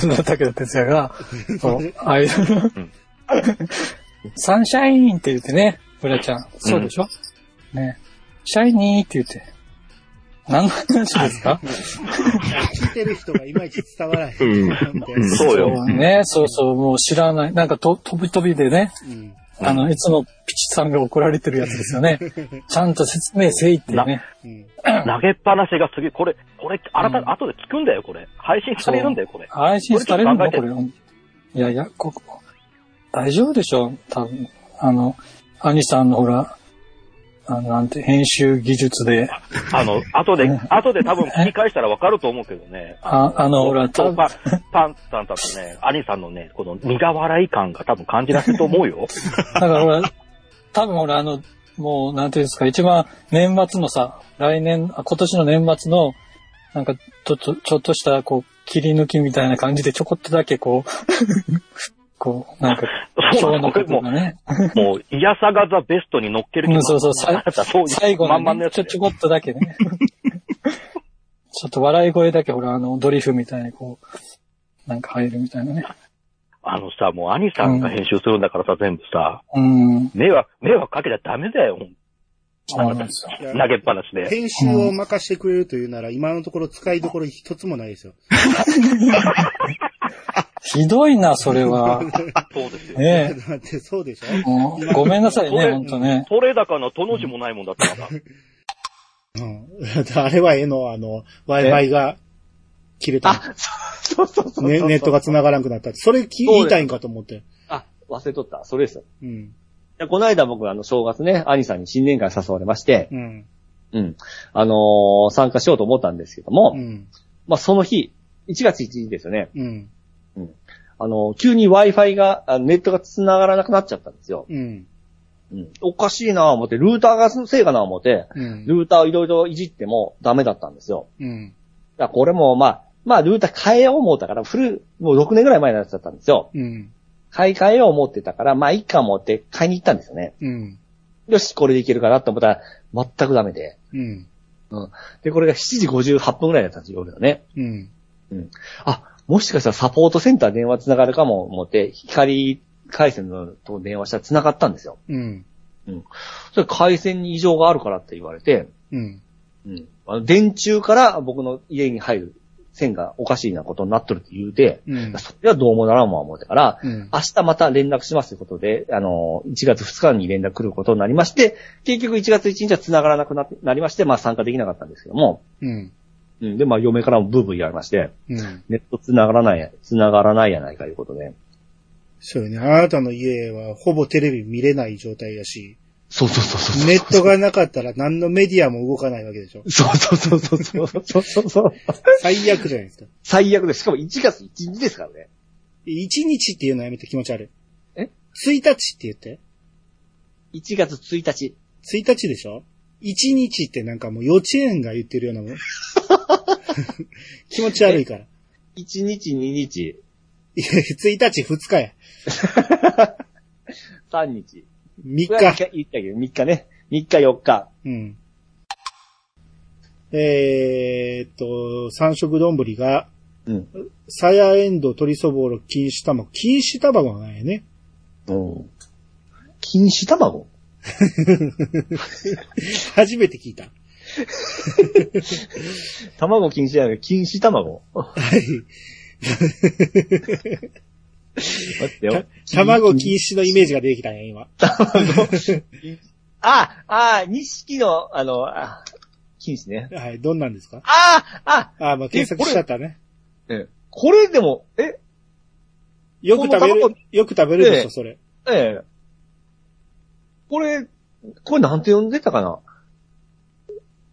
その武田鉄矢が、そう、ああいう、サンシャインって言ってね、ブラちゃん。そうでしょ、ね。シャイニーって言って。何の話ですか？聞いてる人がいまいち伝わらなん。てそうよ。そうね、そうそう、もう知らない。なんかと、飛び飛びでね、うん。あの、いつもピチさんが怒られてるやつですよね。ちゃんと説明せいってね。うん。投げっぱなしがすげえ、これ、これ、あらた、うん後で聞くんだよ、これ。配信されるんだよ、これ。配信されるんだ、これこれ。いやいや、ここ、大丈夫でしょ多分。あの、兄さんのほら、あの、なんて、編集技術で、あの、後で、後で多分聞き返したらわかると思うけどね。ああの、ほら、多分そうパン、パンさんたちね、兄さんのね、この苦笑い感が多分感じられると思うよ。だからほら、多分ほら、あの、もう、なんていうんですか、一番年末のさ、来年、あ今年の年末の、なんか、ちょっと、ちょっとした、こう、切り抜きみたいな感じでちょこっとだけこう、こう、なんか、そう今日のことがね、もう、いやさがザベストに乗っける気うんそうそうそう最後まんまのね、ちょ、ちょこっとだけね。ちょっと笑い声だけほら、あの、ドリフみたいにこう、なんか入るみたいなね。あのさ、もう兄さんが編集するんだからさ、全部さ、うん。迷惑、迷惑かけちゃダメだよ、投げっぱなしで。編集を任してくれるというなら、今のところ使いどころ一つもないですよ。ひどいな、それは。そうですよ。ねだってそうでしょ？うごめんなさいね、ほんとね。取れ高のとの字もないもんだったから。うん。あれはえの、あの、Wi-Fi が切れた。あ、そうそうそうそう。ね、ネットが繋がらなくなったって。それきそうです言いたいんかと思って。あ、忘れとった。それですよ。うん。でこの間僕、あの、正月ね、兄さんに新年会誘われまして、うん。うん。あのー参加しようと思ったんですけども、うん。まあ、その日、1月1日ですよね。うん。あの、急に Wi-Fi が、あネットが繋がらなくなっちゃったんですよ。うん。うん。おかしいなぁ思って、ルーターがせいかなぁ思って、うん。ルーターをいろいろいじってもダメだったんですよ。うん。だこれも、まあ、まあ、ルーター変えよう思ったから、古い、もう6年ぐらい前のやつだったんですよ。うん。買い替えよう思ってたから、まあ、いいか思って買いに行ったんですよね。うん。よし、これでいけるかなと思ったら、全くダメで。うん。で、これが7時58分ぐらいだったんですよ、夜のね。うん。あ、もしかしたらサポートセンター電話繋がるかも思って、光回線のと電話したら繋がったんですよ。うん。それ回線に異常があるからって言われて、うん。うん。あの電柱から僕の家に入る線がおかしいなことになっとるって言うて、うん。それはどうもならんわ思ってから、うん。明日また連絡しますということで、あの、1月2日に連絡来ることになりまして、結局1月1日は繋がらなくななりまして、まあ参加できなかったんですけども、うん。うん。で、まあ、嫁からもブーブー言われまして、うん、ネット繋がらない、繋がらないやないかいうことで。そうよね。あなたの家はほぼテレビ見れない状態やし。そうそうそうそうネットがなかったら何のメディアも動かないわけでしょ。そうそうそうそうそうそうそう最悪じゃないですか。最悪です。しかも1月1日ですからね。1日っていうのやめて気持ち悪い。え ?1 日って言って。1月1日。1日でしょ ?1 日ってなんかもう幼稚園が言ってるようなもん。気持ち悪いから。1日、2日、いや、1日、2日や。3日。3これは日。言ったけど、3日ね。3日、4日。うん。えーっと、三色丼が、うん。さやエンドウ、鶏そぼろ、錦糸卵。錦糸卵がないよね。うん。錦糸卵？初めて聞いた。卵禁止じゃない錦糸卵はい。待ってよ。卵禁止のイメージが出てきたね、今。あ、あ、錦の、あの、あ禁止ね。はい、どんなんですか？あ、あ、あ、まあ、検索しちゃったね。えこれでも、え、よく食べる、よく食べるでしええょ、それ。ええ。これ、これなんて呼んでたかな？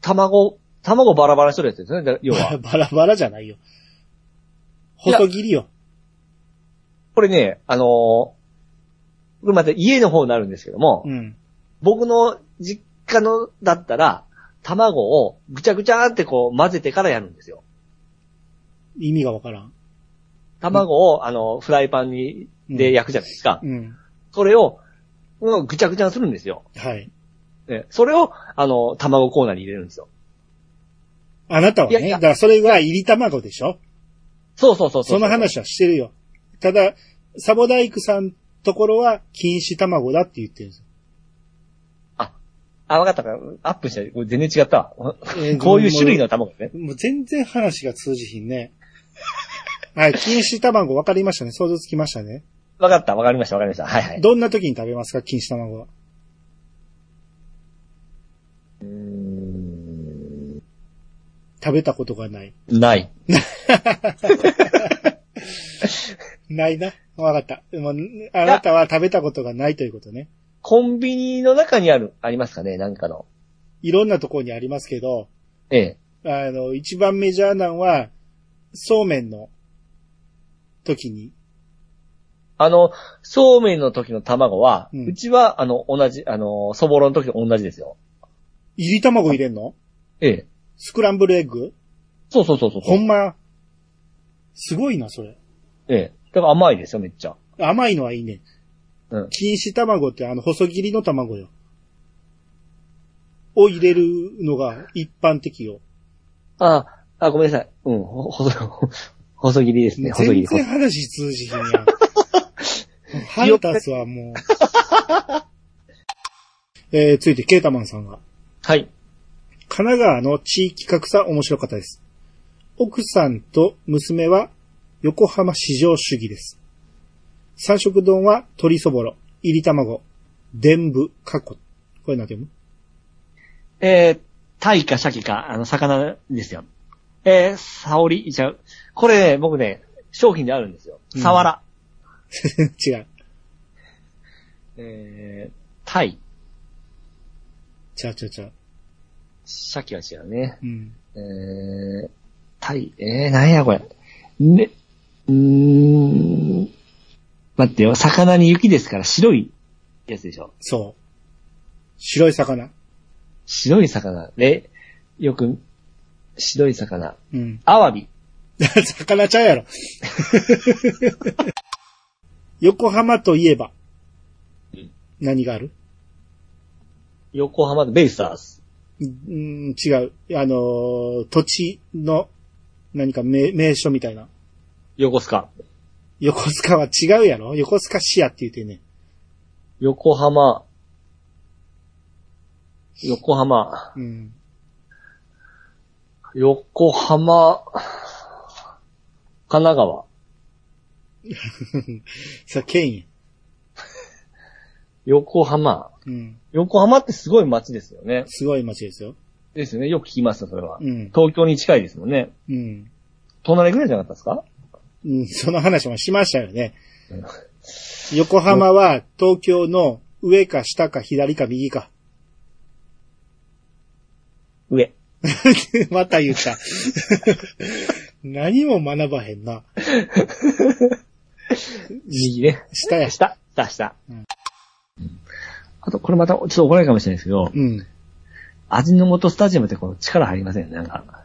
卵、卵バラバラしとるやつですね。だ 要は。バラバラじゃないよ。細切りよ。これね、あのーこれまた家の方になるんですけども、うん。僕の実家のだったら、卵をぐちゃぐちゃーってこう混ぜてからやるんですよ。意味がわからん。卵を、あの、フライパンに、で焼くじゃないですか。うん。それを、うんぐちゃぐちゃにするんですよ。はい。ねそれを、あの、卵コーナーに入れるんですよ。あなたはいね。やいやだからそれが入り卵でしょ？そうそうそうその。話はしてるよ。ただ、サボダイクさんところは禁止卵だって言ってるんですよ。あ、わかったか。アップして、これ全然違ったわ。えー こういう種類の卵ね。もう全然話が通じひんね。はい、禁止卵分かりましたね。想像つきましたね。わかった、わかりました、わかりました。はいはい。どんな時に食べますか？禁止卵は。食べたことがない。ない。ないな。わかった。でもあなたは食べたことがないということね。コンビニの中にある、ありますかね？なんかの。いろんなところにありますけど、ええ。あの、一番メジャーなのは、そうめんの時に、あの、そうめんの時の卵は、ううんちは、あの、同じ、あの、そぼろの時と同じですよ。入り卵入れんの？ええ。スクランブルエッグ？そうそうそうそう。ほんま、すごいな、それ。ええ。だから甘いですよ、めっちゃ。甘いのはいいね。うん。禁止卵ってあの細切りの卵よ。を入れるのが一般的よ。あ、あ、ごめんなさい。うん、ほ細、細切りですね、細切り。全然話通じひんやん。腹立つわ、もう。えー、ついて、ケータマンさんが。はい。神奈川の地域格差面白かったです。奥さんと娘は横浜市場主義です。三色丼は鶏そぼろ、入り卵、伝部、過去。これなんて読む？えー、タイかシャキか、あの、魚ですよ。えー、サオリ、ちゃう。これね、僕ね、商品であるんですよ。サワラ。違う。えー、タイ、ちゃうちゃうちゃう。シャキは違うね。うん。えー、タイ、えー、なんやこれ。ね、うーん、待ってよ、魚に雪ですから白いやつでしょ。そう。白い魚。白い魚。ね、よく、白い魚。うん。アワビ。魚ちゃうやろ。横浜といえばうん。何がある？横浜のベイスターズ。うん、違う。あのー土地の何か名名所みたいな。横須賀。横須賀は違うやろ？横須賀市やって言ってね。横浜。横浜。うん。横浜。神奈川。さ、県や。横浜。うん。横浜ってすごい街ですよね。すごい街ですよ。ですよね。よく聞きますよ、それは。うん。東京に近いですもんね。うん。隣ぐらいじゃなかったですか？うん、その話もしましたよね。横浜は東京の上か下か左か右か。上。また言った。何も学ばへんな。右ね。下や。下。下、下。うんあと、これまた、ちょっと怒られるかもしれないですけど、うん。味の素スタジアムってこの力入りませんよね、なんか。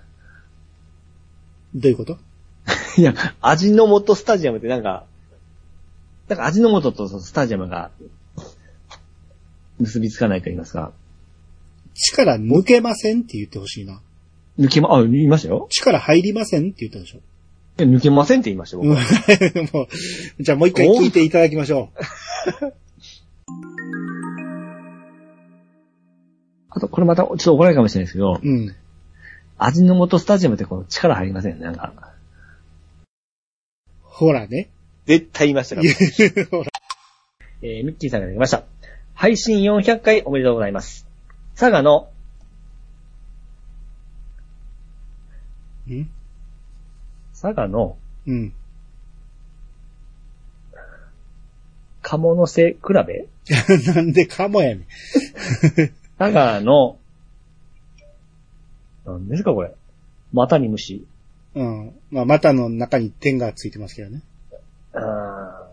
どういうこと？いや、味の素スタジアムってなんか、なんか味の素とそのスタジアムが、結びつかないと言いますか。力抜けませんって言ってほしいな。抜けま、あ、言いましたよ。力入りませんって言ったでしょ。いや抜けませんって言いましたよ、僕は。もう、じゃあもう一回聞いていただきましょ あと、これまた、ちょっと怒られるかもしれないですけど、う。うん。味の素スタジアムってこの力入りませんよね、なんか。ほらね。絶対言いましたから。ほら。えー、ミッキーさんが出ました。配信400回おめでとうございます。佐賀の、ん？佐賀のうん。鴨の背比べ？なんでかもやねん。佐賀の、何ですかこれ。股に虫。うん。まあ、股の中に点がついてますけどね。あー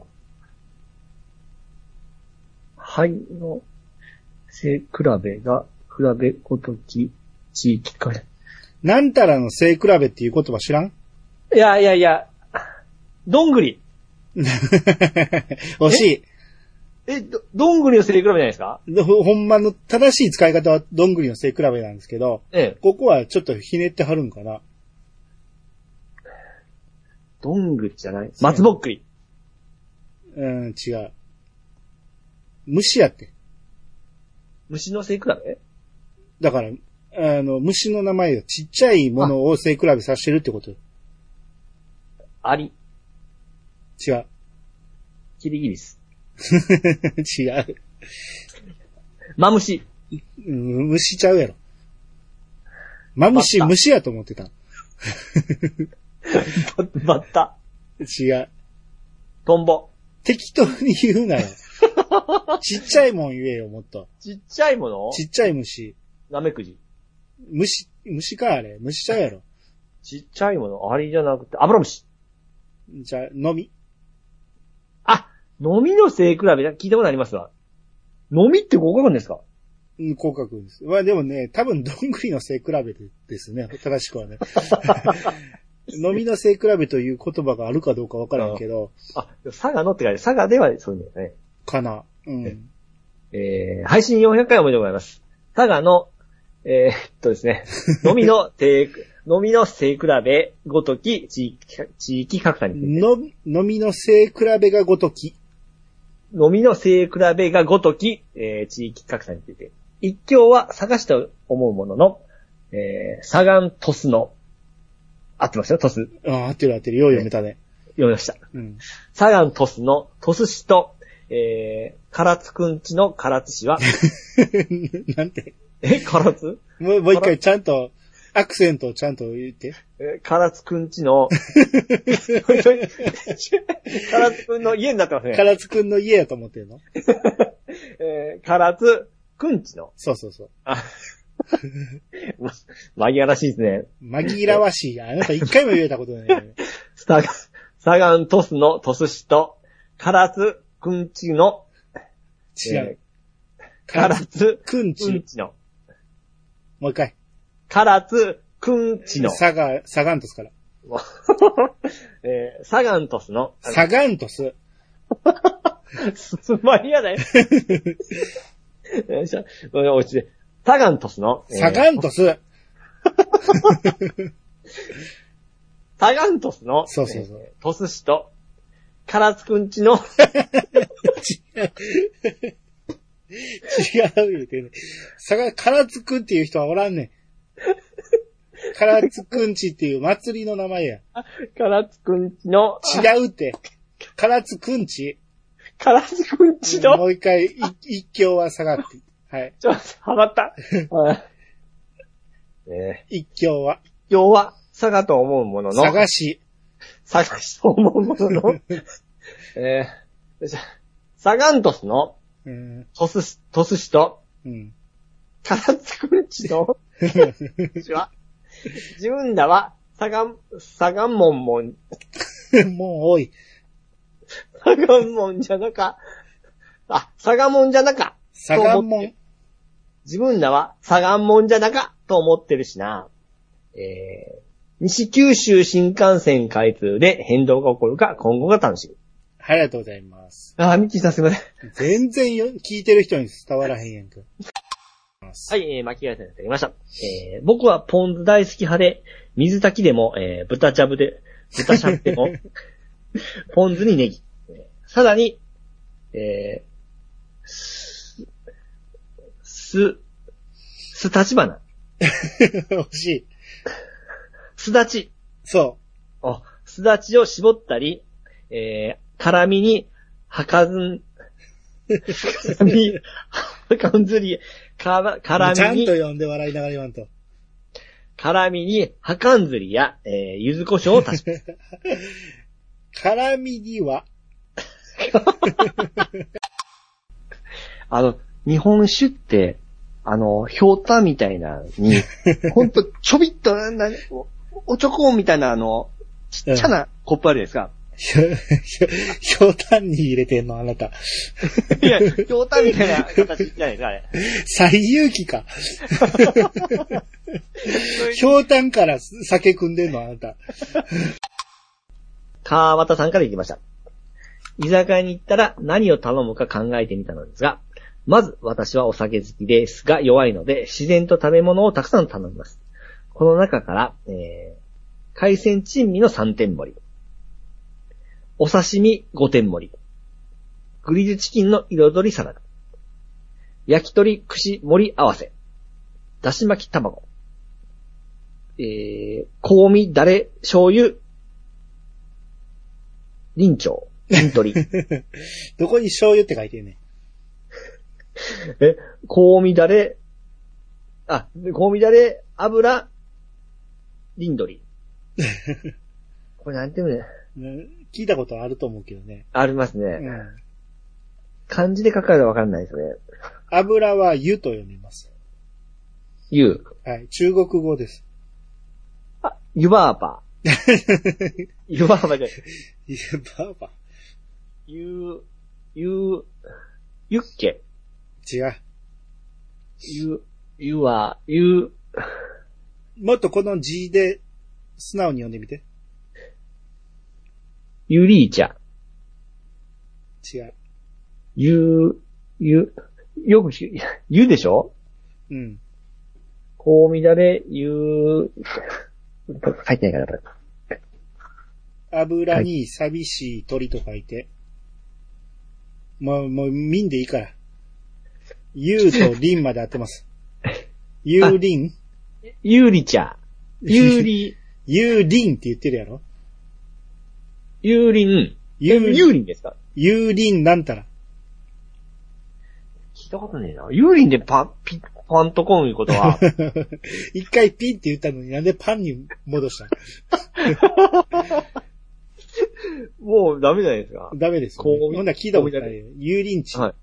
肺の背比べが、比べごとき地域か。なんたらの背比べっていう言葉知らん？いやいやいや、どんぐり。惜しい。え、ど、どんぐりの背比べじゃないですか？でほほんまの正しい使い方はどんぐりの背比べなんですけど、ええ。ここはちょっとひねってはるんかな。どんぐりじゃない松ぼっくり。うん、違う。虫やって。虫の背比べ？だから、あの、虫の名前よ。ちっちゃいものを背比べさせてるってことよ。アリ。違う。キリギリス。違う。マムシ。うん虫ちゃうやろ。マムシ、バッタ虫やと思ってた。バッタ。違う。トンボ。適当に言うなよ。ちっちゃいもん言えよ、もっと。ちっちゃいもの？ちっちゃい虫。ナメクジ。虫、虫かあれ。虫ちゃうやろ。ちっちゃいもの？アリじゃなくて、アブラムシ。じゃあ、飲み。あ、飲みの背比べ聞いたことありますわ。飲みってここなんですか？うん、広角です。まあでもね、多分どんぐりの背比べでですね。正しくはね。飲みの背比べという言葉があるかどうかわからんけど、あ、佐賀のって書いて、佐賀ではそういうんだよね。かな。うん。えー、配信400回おめでとうございます。佐賀の、えー、っとですね、飲みの手、飲みの背比べごとき地域、地域格差について。の、飲みの背比べがごとき。飲みの背比べがごとき、えー、地域格差について。一教は探して思うものの、えー、サガントスの、合ってましたよ、トス。ああ、合ってる合ってる。よう読めたね。読みました。うん。サガントスのトス市と、えー、唐津くんちの唐津市は、なんて。え、唐津？もう、もう一回ちゃんと、アクセントをちゃんと言って。えー、唐津くんちの、唐津くんの家になってますね。唐津くんの家やと思ってるの？えー、唐津くんちの。そうそうそう。あま 紛らわしいですね。紛らわしい。あなた一回も言えたことないよね。サガン、サガントスのトス市と、唐津くんちの、違う。唐津。くんちの、もう一回。唐津くんちの、サガ、サガントスから。えー、サガントスの、サガントス。す すまりやだよ。よいしょ落ちて。サガントスの、えーサガントス。サガントスの、そうそうそうえートス市と、唐津くんちの、違う言うてね。さが、唐津くんっていう人はおらんねん。唐津くんちっていう祭りの名前や。唐津くんちの、違うって。唐津くんち。唐津くんちの、もう一回、い一強は下がって。はい。ちょっと、はまった。はいえ一強は。ー、要は、佐賀と思うものの、探し。佐賀しと思うものの、えーよいしょ、サガントスの、うん。トス市、トス市と、うん。唐津くんちの、自分らは、サガン、サガンモンモン、もう多い。サガンモンじゃなか、あ、サガモンじゃなか、サガンモン。自分らはサガンモンじゃなか、と思ってるしな。えー、西九州新幹線開通で変動が起こるか、今後が楽しみ。ありがとうございます。あー、ミッキーさんすいません。全然よ聞いてる人に伝わらへんやんか。はい、えー、巻き返せになりました。えー、僕はポン酢大好き派で、水炊きでも、えー、豚ちゃぶで、豚しゃぶでも、ポン酢にネギ。さらに、えー、す、す、す立花、欲しい。すだち、そあ、すだちを絞ったり、えー、辛みに、はかずん、辛み、はかんずり、から、う。辛ちゃんみに、と読んで笑いながら言わんと。辛みに、はかんずりや、えー、柚子胡椒を足します。辛みには、あの、日本酒って、あの、ひょうたんみたいなのに、ほんと、ちょびっと、なおおちょこみたいな、あの、ちっちゃなコップあるじゃないひょ、ひょ、ひょうたんに入れてんのあなた。いや、ひょうたんみたいな形じゃないですか、あれ。最有機か。ひょうたんから酒組んでんのあなた。川端さんから行きました。居酒屋に行ったら何を頼むか考えてみたのですが、まず私はお酒好きですが弱いので自然と食べ物をたくさん頼みます。この中から、えー、海鮮珍味の3点盛り、お刺身5点盛り、グリルチキンの彩りサラダ、焼き鳥串盛り合わせ、だし巻き卵、えー、香味だれ醤油、臨調、臨取り。どこに醤油って書いてんね。ん。え、香味だれ、あ、香味だれ、油、リンドリ。これなんていうのうん聞いたことあると思うけどね。ありますね。うん。漢字で書かれたらわかんないですね。油は湯と読みます。ゆう。はい。中国語です。あ、湯バーバー。湯バーバーじゃない。湯ばば。ゆ、ゆ、ゆっけ。違う。ゆ、ゆは、ゆ、もっとこの字で素直に読んでみて。ゆりーちゃん。違う。ゆ、ゆ、よくし、ゆでしょ？うん。香味だれ、ゆ、書いてないから。油に寂しい鳥と書いて。もう、もう、民でいいから。ゆうとりんまで合ってます。ゆうりんゆうりちゃん。ゆうり、ゆうりんって言ってるやろ？ゆうりん。ゆうゆうりんですか？ゆうりんなんたら。聞いたことねえな。ゆうりんでパ、ピ、パンとコンいうことは、一回ピンって言ったのになんでパンに戻した？もうダメじゃないですか。ダメですよ、ね。こうほんなら聞いたことないよ。ゆうりんち。はい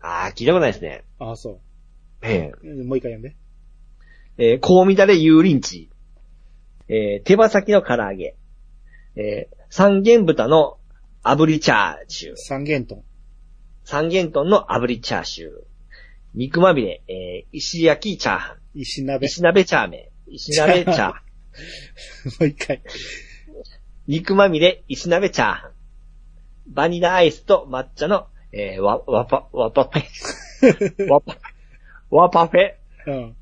ああ、聞いたことないですね。ああ、そえう。もう一回読んで。えー、香味だれ油淋鶏。えー、手羽先の唐揚げ。えー、三元豚の炙りチャーシュー。三元豚。三元豚の炙りチャーシュー。肉まみれ、えー、石焼きチャーハン。石鍋。石鍋チャーメン。石鍋チャーハン。もう一回。肉まみれ、石鍋チャーハン。バニラアイスと抹茶の、えー、わ、わぱ、わぱフェ。わぱ、わパフェ。うん。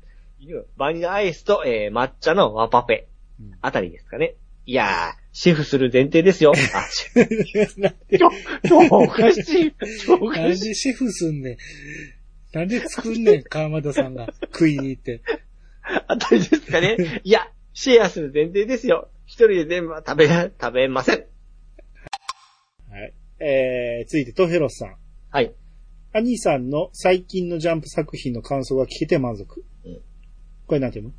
バニラアイスと、えー、抹茶のワパフェうん。あたりですかね。いやー、シェフする前提ですよ。あ、シェフ。なんで、今日、今日おかしい。今日おかしい。でシェフすんねん。なんで作んねん、川又さんが。食いに行って。あたりですかね？いや、シェアする前提ですよ。一人で全部は食べ、食べません。はい。えー、続いてトヘロスさん。はい。兄さんの最近のジャンプ作品の感想が聞けて満足。うんこれなんていうの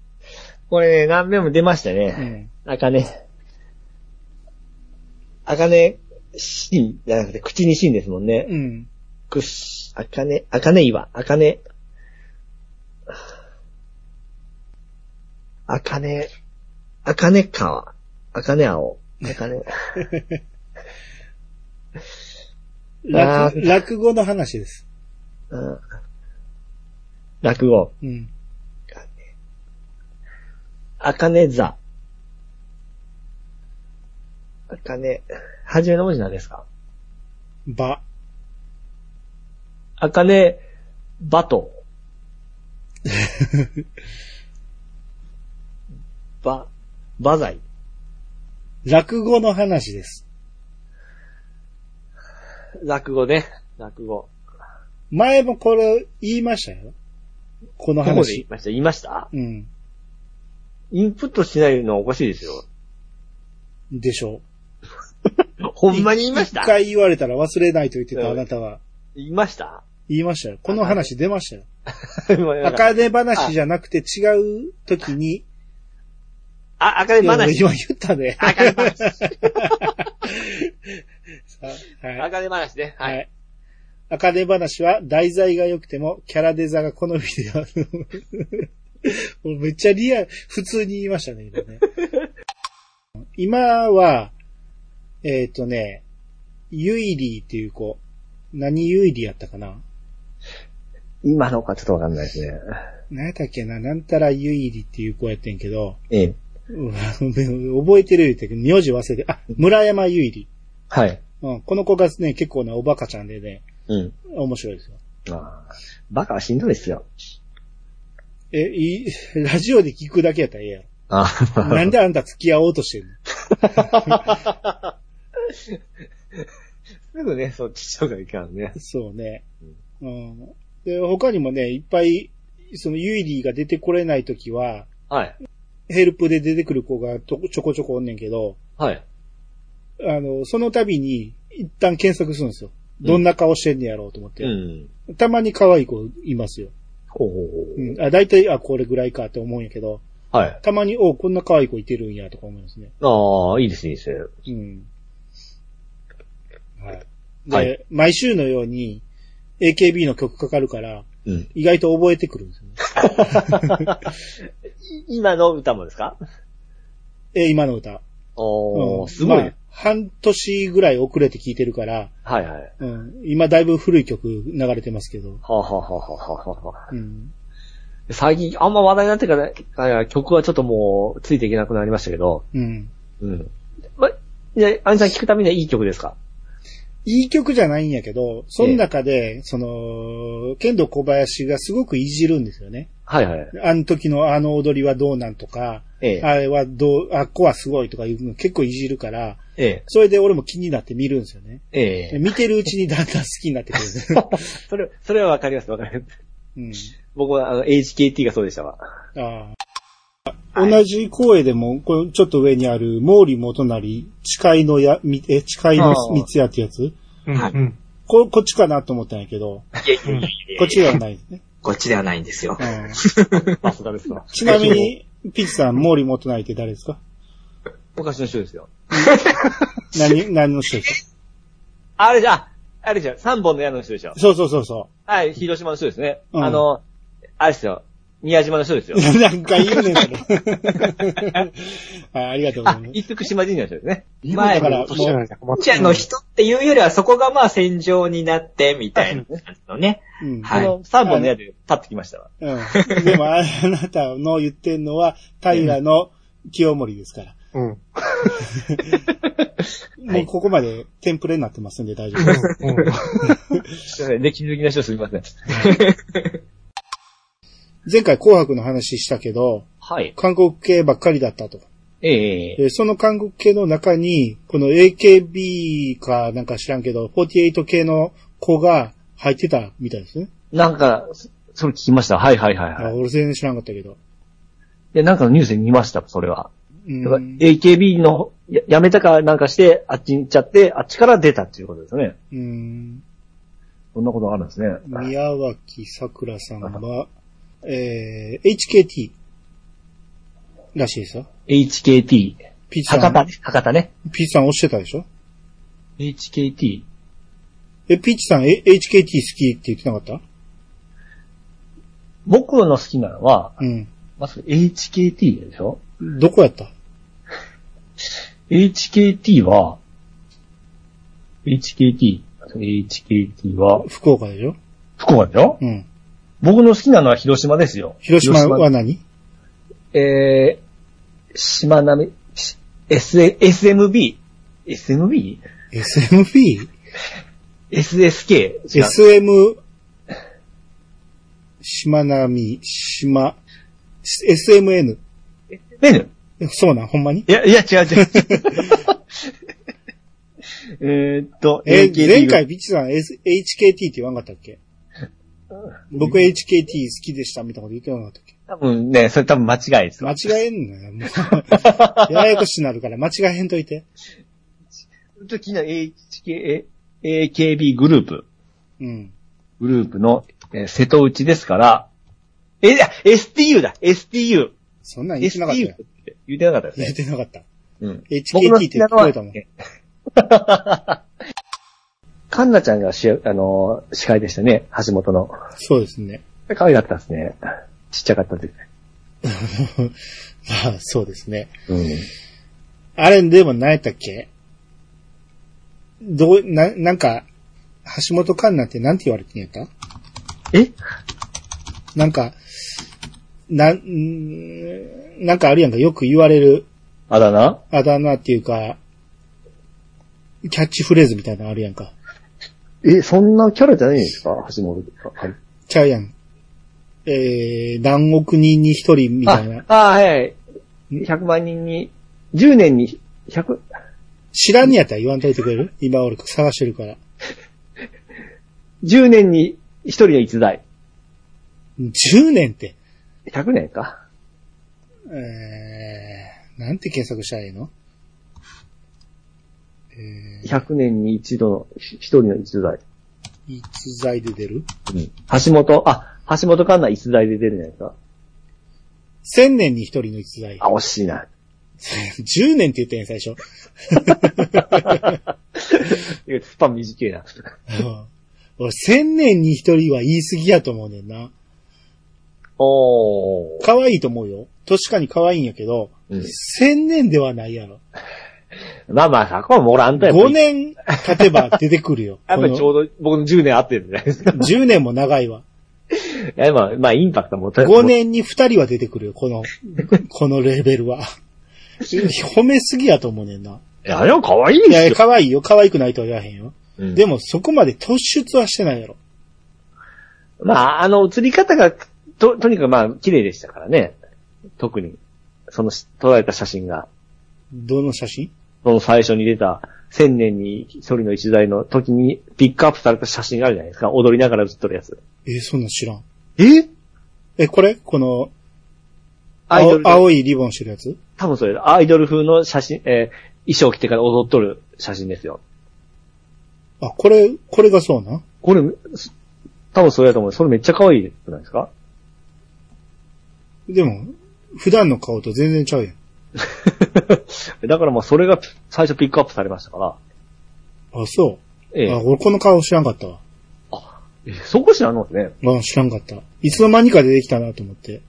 これね、何遍も出ましたうね。ん。あかね。あかね、しん、じゃなくて、口にしんですもんね。うん。くし、あかね、あかね岩、あかね、あかね、あかね川、あかね青、あかね、あ落落語の話です。うん。落語、うん。あかね座、あかね、はじめの文字なんですか？ば。あかね、バト。ば、ばざい。落語の話です。落語ね。落語。前もこれ言いましたよ。このどこで言い話。ました？言いました？うん。インプットしないのはおかしいですよ。でしょほんまに言いました一回言われたら忘れないと言ってたうんあなたは。言いました？言いましたよ。この話出ましたよ。あ、赤根話じゃなくて違う時に、あ、赤根話。今言ったね。赤根話。はい。赤根話ね。は。はいい。赤根話は題材が良くてもキャラデザが好みである。もうめっちゃリアル、普通に言いましたね、今ね。今は、えっ、とね、ユイリーっていう子、何ユイリーやったかな？今のかちょっとわかんないですね。何やったっけな？なんたらユイリっていう子やってんけど、ええ。うん覚えてる言うて、名字忘れて、あ、村山ゆいり。はい。うん。この子がね、結構なおバカちゃんでね、うん。面白いですよ。ああバカはしんどいですよ。え、いい、ラジオで聞くだけやったらええやあろ。なんであんた付き合おうとしてんの？すぐね、そっちとかいかんね。そうね。うん。で、他にもね、いっぱい、そのユイリーが出てこれないときは、はい。ヘルプで出てくる子がとちょこちょこおんねんけど、はい。あの、その度に一旦検索するんですよ。どんな顔してんねやろうと思って。うん。たまに可愛い子いますよ。ほうほうほう。うん。あ、大体、あ、これぐらいかって思うんやけど、はい。たまに、おこんな可愛い子いてるんやとか思いますね。ああ、いいですね、いいですね。うん。はい。で、はい毎週のように AKB の曲かかるから、うん。意外と覚えてくるんですよね。今の歌もですか？え、今の歌。おー、うんすごい。まあ半年ぐらい遅れて聴いてるから、はいはい。うん、今だいぶ古い曲流れてますけど、はあ、はあはあはあはあはあ、うん、最近、あんま話題になってから、曲はちょっともう、ついていけなくなりましたけど、うん。うん。ま、いや、アニさん聞くためにはいい曲ですか？いい曲じゃないんやけど、その中で、その、剣道小林がすごくいじるんですよね。はいはい。あの時のあの踊りはどうなんとか、ええ。あれはどう、あっこはすごいとかいうの結構いじるから、ええ。それで俺も気になって見るんですよね。ええ。見てるうちにだんだん好きになってくる。それ、それはわかりますわかります。うん、僕は、あの、HKT がそうでしたわ。ああ同じ声でも、これちょっと上にある、毛利元成、誓いのや、みえ、誓いの三つやってやつ？うんうん。こ、こっちかなと思ったんやけど、いやいやいやいやこっちではないですね。こっちではないんですよ。うん さすがですわ。ちなみに、ピッチさん、毛利元成って誰ですか？昔の人ですよ。何、何の人ですか？あれじゃ、あれじゃ、三本の矢の人でしょ。そうそうそうそはい、広島の人ですね。うんあの、あれですよ。宮島の人ですよう。なんか言うねん、それ。あありがとうございま、す。あ一福島神社の人ですね。前だからの年なんじゃ困っちゃの人っていうよりはそこがまあ戦場になってみたいな感じのね。うん。はいこの三本の矢で立ってきましたわ。うん。でも、ああなたの言ってんのは、平の清盛ですから。うん。もうここまでテンプレになってますんで大丈夫です。うん。すいません、歴史好きな人すみません。前回紅白の話したけど、はい。韓国系ばっかりだったと。ええでその韓国系の中に、この AKB かなんか知らんけど、48系の子が入ってたみたいですね。なんか、そそれ聞きました。はいはいはいあはい。い俺全然知らんかったけど。や、なんかのニュースで見ました、それは。うん AKB のややめたかなんかして、あっちに行っちゃって、あっちから出たっていうことですね。うんそんなことがあるんですね。宮脇桜さんは、えー、HKT らしいですよ。HKT。ピッチさん、博多ね。博多ね。ピッチさん押してたでしょ？HKT。え、ピッチさん、え HKT 好きって言ってなかった？僕の好きなのは、うん。まず HKT でしょ？どこやった ?HKT は、HKT、HKT は、福岡でしょ？福岡でしょ？うん。僕の好きなのは広島ですよ。広島は何？えー、島並、し S、SMB。SMB? ?SMB? SSK? 違う SM、島並、島、SMN。メヌそうなん、ほんまに？いや、いや、違う違う。えーっと、え、AKB 前回ピッチさん、S、HKT って言わんかったっけ？僕 HKT 好きでしたみたいなこと言ってなかったっけ？多分ね、それ多分間違いですわ。間違えんのよ、もう。ややこしになるから間違えへんといて。ちょっと気になる HK、AKB グループ。うん。グループの、えー瀬戸内ですから、え、あ STU だ !STU! そんなん言ってなかった STU よっ。て言ってなかったです言っね。てなかった。うん。HKT って聞こえたもん。カンナちゃんがし、あのー、司会でしたね、橋本の。そうですね。可愛かったですね。ちっちゃかったですね。あそうですね。うん。あれ、でも何やったっけ？どう、な、なんか、橋本環奈ってなんて言われてんやった？え？なんか、な、んーなんかあるやんか、よく言われるあだ名？あだ名っていうか、キャッチフレーズみたいなのあるやんか。え、そんなキャラじゃないんですか？橋本か。はい。ちゃうやん。えー、何億人に一人みたいな。あ、あはいはい。100万人に、10年に100、知らんにやったら言わんといてくれる？今俺探してるから。10年に1人の逸材。10年って。100年か？えー、なんて検索したらいいの？え100年に一度の、ひ一人の逸材。ー、逸材で出る？橋本、あ、橋本環奈逸材で出るんじゃないですか。?1000 年に一人の逸材。あ、惜しいな。10年って言ったんや、最初。スパン短いな。うん俺、1000年に一人は言い過ぎやと思うねんな。おー。可愛いと思うよ。確かに可愛いんやけど、うん1000年ではないやろ。まあまあさ、これもおらんとやっぱ5り。年経てば出てくるよ。やっぱりちょうど僕の10年合ってるんじゃないですか。この10年も長いわ。い や、まあ、まあ、インパクトもた5年に2人は出てくるよ、この、このレベルは。褒めすぎやと思うねんな。いや、でも可愛いいや、ですよ。可愛いよ。可愛くないとは言わへんよ。うんでも、そこまで突出はしてないやろ。まあ、あの、映り方が、と、とにかくまあ、綺麗でしたからね。特に。その、撮られた写真が。どの写真？その最初に出た、千年に一人の一代の時にピックアップされた写真があるじゃないですか。踊りながら写っとるやつ。えーそんなん知らん。え？え、これ？この、青アイドルで青いリボンしてるやつ？多分それ、アイドル風の写真、えー衣装着てから踊っとる写真ですよ。あ、これ、これがそうなこれ、す多分それだと思う。それめっちゃ可愛いじゃないですかでも、普段の顔と全然ちゃうやん。だからまあそれが最初ピックアップされましたから。あ、そう。ええあ、俺この顔知らんかったわ。えそこ知らんのね。あ、知らんかった。いつの間にか出てきたなと思って。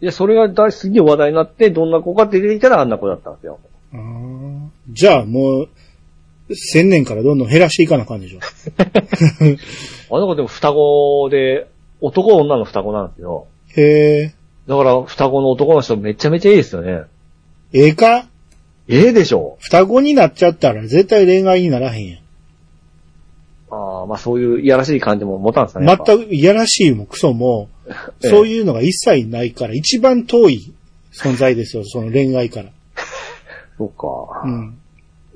いや、それが大すげえ話題になって、どんな子かって出てきたらあんな子だったんですよ。あーじゃあもう、千年からどんどん減らしていかなあかんでしょ。あの子でも双子で、男女の双子なんですよ。へえ、だから双子の男の人めちゃめちゃいいですよね。ええか？ええでしょ双子になっちゃったら絶対恋愛にならへんやん。ああ、まあそういういやらしい感じも持たんですかね。やっぱ全くいやらしいもクソも、ええそういうのが一切ないから、一番遠い存在ですよ、その恋愛から。そうか。うん。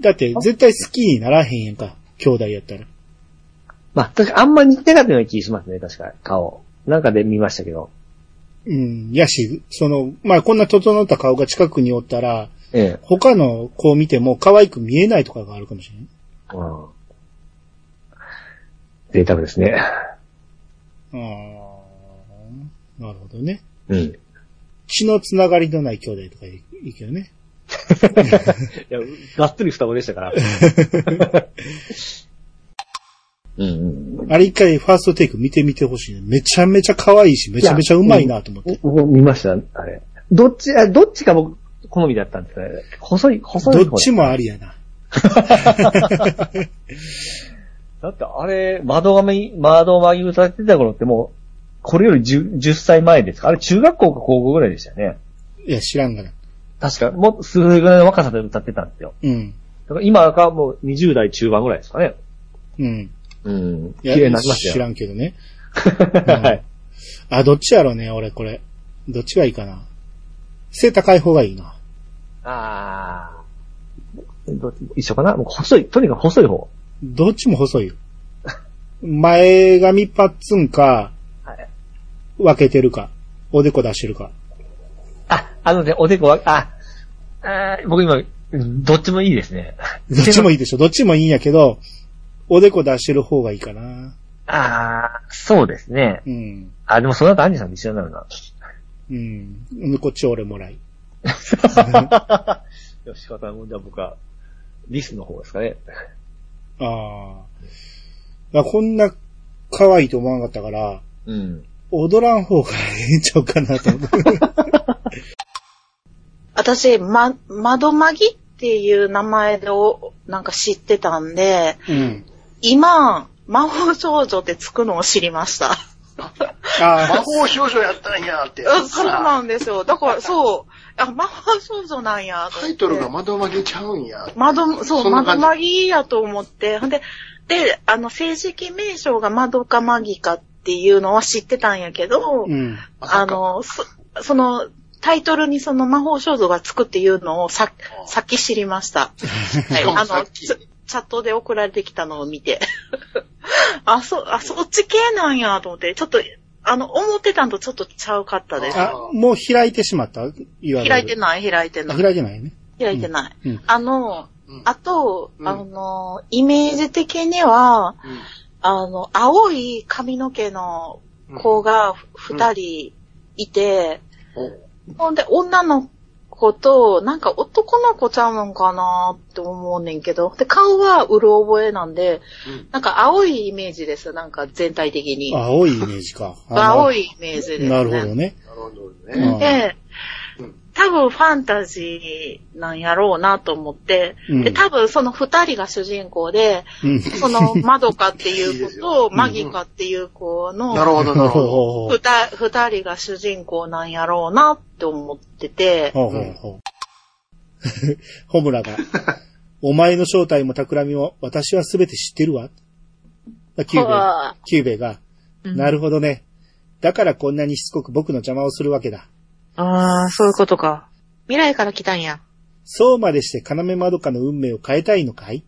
だって絶対好きにならへんやんか、兄弟やったら。まあ、確かあんま似てなかったような気がしますね、確か顔。なんかで見ましたけど。うん。やし、その、まあ、こんな整った顔が近くにおったら、ええ。他の子を見ても可愛く見えないとかがあるかもしれない。うん。贅沢ですね。ああ、なるほどね。うん。血のつながりのない兄弟とかいいけどね。いや、がっつり双子でしたから。うんうん。あれ一回ファーストテイク見てみてほしいね。めちゃめちゃ可愛いし、めちゃめちゃうまいなと思って。僕見ました、あれ。どっち、あどっちか僕、好みだったんですか？ね。細い、細い方どっちもありやな。だってあれ、窓がめ、窓まぎ歌ってた頃ってもう、これより 10, 10歳前ですか？あれ中学校か高校ぐらいでしたよね。いや、知らんがな。確か、もう、それぐらいの若さで歌ってたんですよ。うん。だから今がもう20代中盤ぐらいですかね。うん。うん。いや綺麗になりま。知らんけどね。はい。あ、どっちやろうね、俺これ。どっちがいいかな。背高い方がいいな。あーどっち一緒かな？もう細い、とにかく細い方。どっちも細いよ。前髪パッツンか、はい。分けてるか、おでこ出してるか。あ、あのね、おでこは、あ、あー僕今、うんどっちもいいですね。どっちもいいでしょ。どっちもいいんやけど、おでこ出してる方がいいかな。ああ、そうですね。うん。あ、でもその後アンジさんと一緒になるな。うん。こっち俺もらい。よし、方もじゃあ僕は、リスの方ですかね。ああ。こんな可愛いと思わなかったから、うん。踊らん方がええんちゃうかなと思って。私、ま、窓まぎっていう名前でおなんか知ってたんで、うん。今、魔法少女ってつくのを知りました。あ魔法少女やったんやって。あそうなんですよ。だから、そう。あ、魔法少女なんや。タイトルが窓まぎちゃうんや。窓、そう、窓マギやと思って。ほんで、で、あの、正式名称が窓かマギかっていうのは知ってたんやけど、うん。あの、そその、タイトルにその魔法少女がつくっていうのをさ、さっき知りました。はい、あの、チャットで送られてきたのを見て。あ、そ、あ、そっち系なんやと思って、ちょっと、あの、思ってたんとちょっとちゃうかったです。あ、もう開いてしまった？開いてない、開いてなあい。開いてないね。開いてない。うん。あの、うんあと、うんあの、イメージ的には、あの、青い髪の毛の子が二人いて、ほんで、女の子と、なんか男の子ちゃうのかなって思うねんけど、で、顔はうる覚えなんで、うんなんか青いイメージです、なんか全体的に。青いイメージか。青いイメージですね。なるほどね。なるほどうんね。でうん、多分ファンタジーなんやろうなと思って、うんで、多分その二人が主人公で、うん。そのマドカっていいいうで子と マギカっていう子の、なるほど、なるほど。二二人が主人公なんやろうなって思ってて、ほうほうほう。ホムラが、お前の正体も企みも私はすべて知ってるわ。キュゥべえキュゥべえが、うんなるほどね。だからこんなにしつこく僕の邪魔をするわけだ。ああ、そういうことか。未来から来たんや。そうまでして鹿目まどかの運命を変えたいのかい？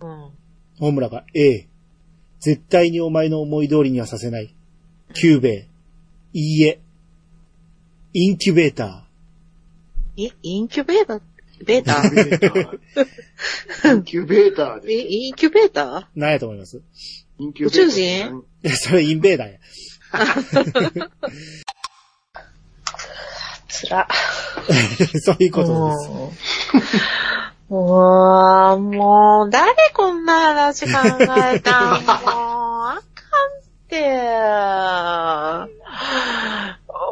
うん。ホムラが、ええ。絶対にお前の思い通りにはさせない。キュゥべえ。いいえ。インキュベータえ、インキュベーター？ベータインキュベーター。インキュベーターえ、で。インキュベーター？ー。何やと思います？インキュベーター宇宙人？いや、それインベーダーや。つら。そういうことです。もう、もう、誰こんな話考えたんもう、あかんって。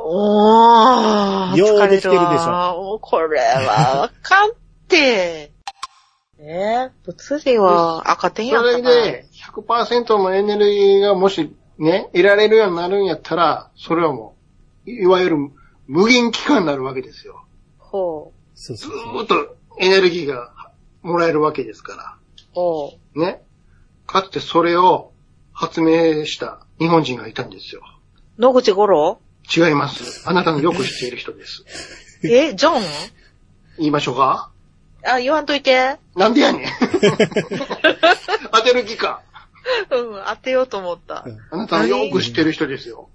おー、よう疲れるできてるでしょわ。もうこれは、あかんって。え物理は赤点やそったな。れで、100%のエネルギーがもしね、得られるようになるんやったら、それはもう、いわゆる無限期間になるわけですよ。ほうそうそう。ーっとエネルギーがもらえるわけですかう、ほう。ら。ね。かつてそれを発明した日本人がいたんですよ。野口五郎？違います。あなたのよく知っている人です。え、ジョン？言いましょうか？あ、言わんといて。なんでやねん。当てる気か。うん、当てようと思った。あなたのよく知ってる人ですよ。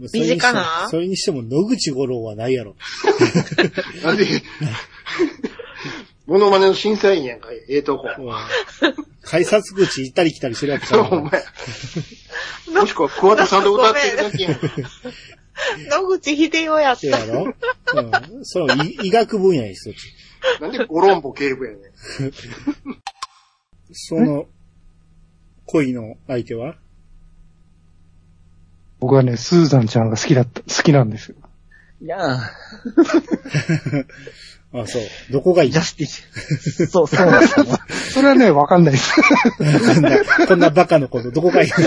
うんそれにしても短なそれにしても野口五郎はないやろ。なんで、モノマネの審査員やんか、ええとこ。うん改札口行ったり来たりしてるわけじゃそ お前。もしくは桑田さんと歌ってるだけやん。野口秀夫やっそうた。やろ？うん。そう、医医学分野やし、そっち。なんでゴロンボ警部やねん。その、恋の相手は？僕はね、スーザンちゃんが好きだった、好きなんですよ。いやー あ、そう。どこがいい？ジャスティス。そう、そうなんですよ。それはね、わかんないです。こんな、こんなバカのこと、どこがいい？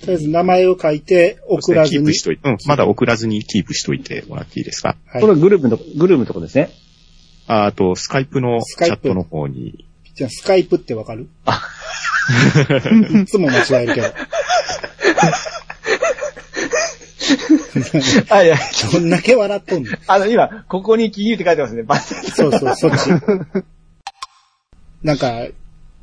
とりあえず名前を書いて、送らずにキープし。といて、うん、まだ送らずにキープしといてもらっていいですか？はいこれグループのグループのとこですね。ああと、スカイプのチャットの方に、じゃあ、スカイプってわかる？いつも間違えるけど。あ、いや、どんだけ笑っとんの？あの、今、ここにキーって書いてますね。バツそうそう、そっち。なんか、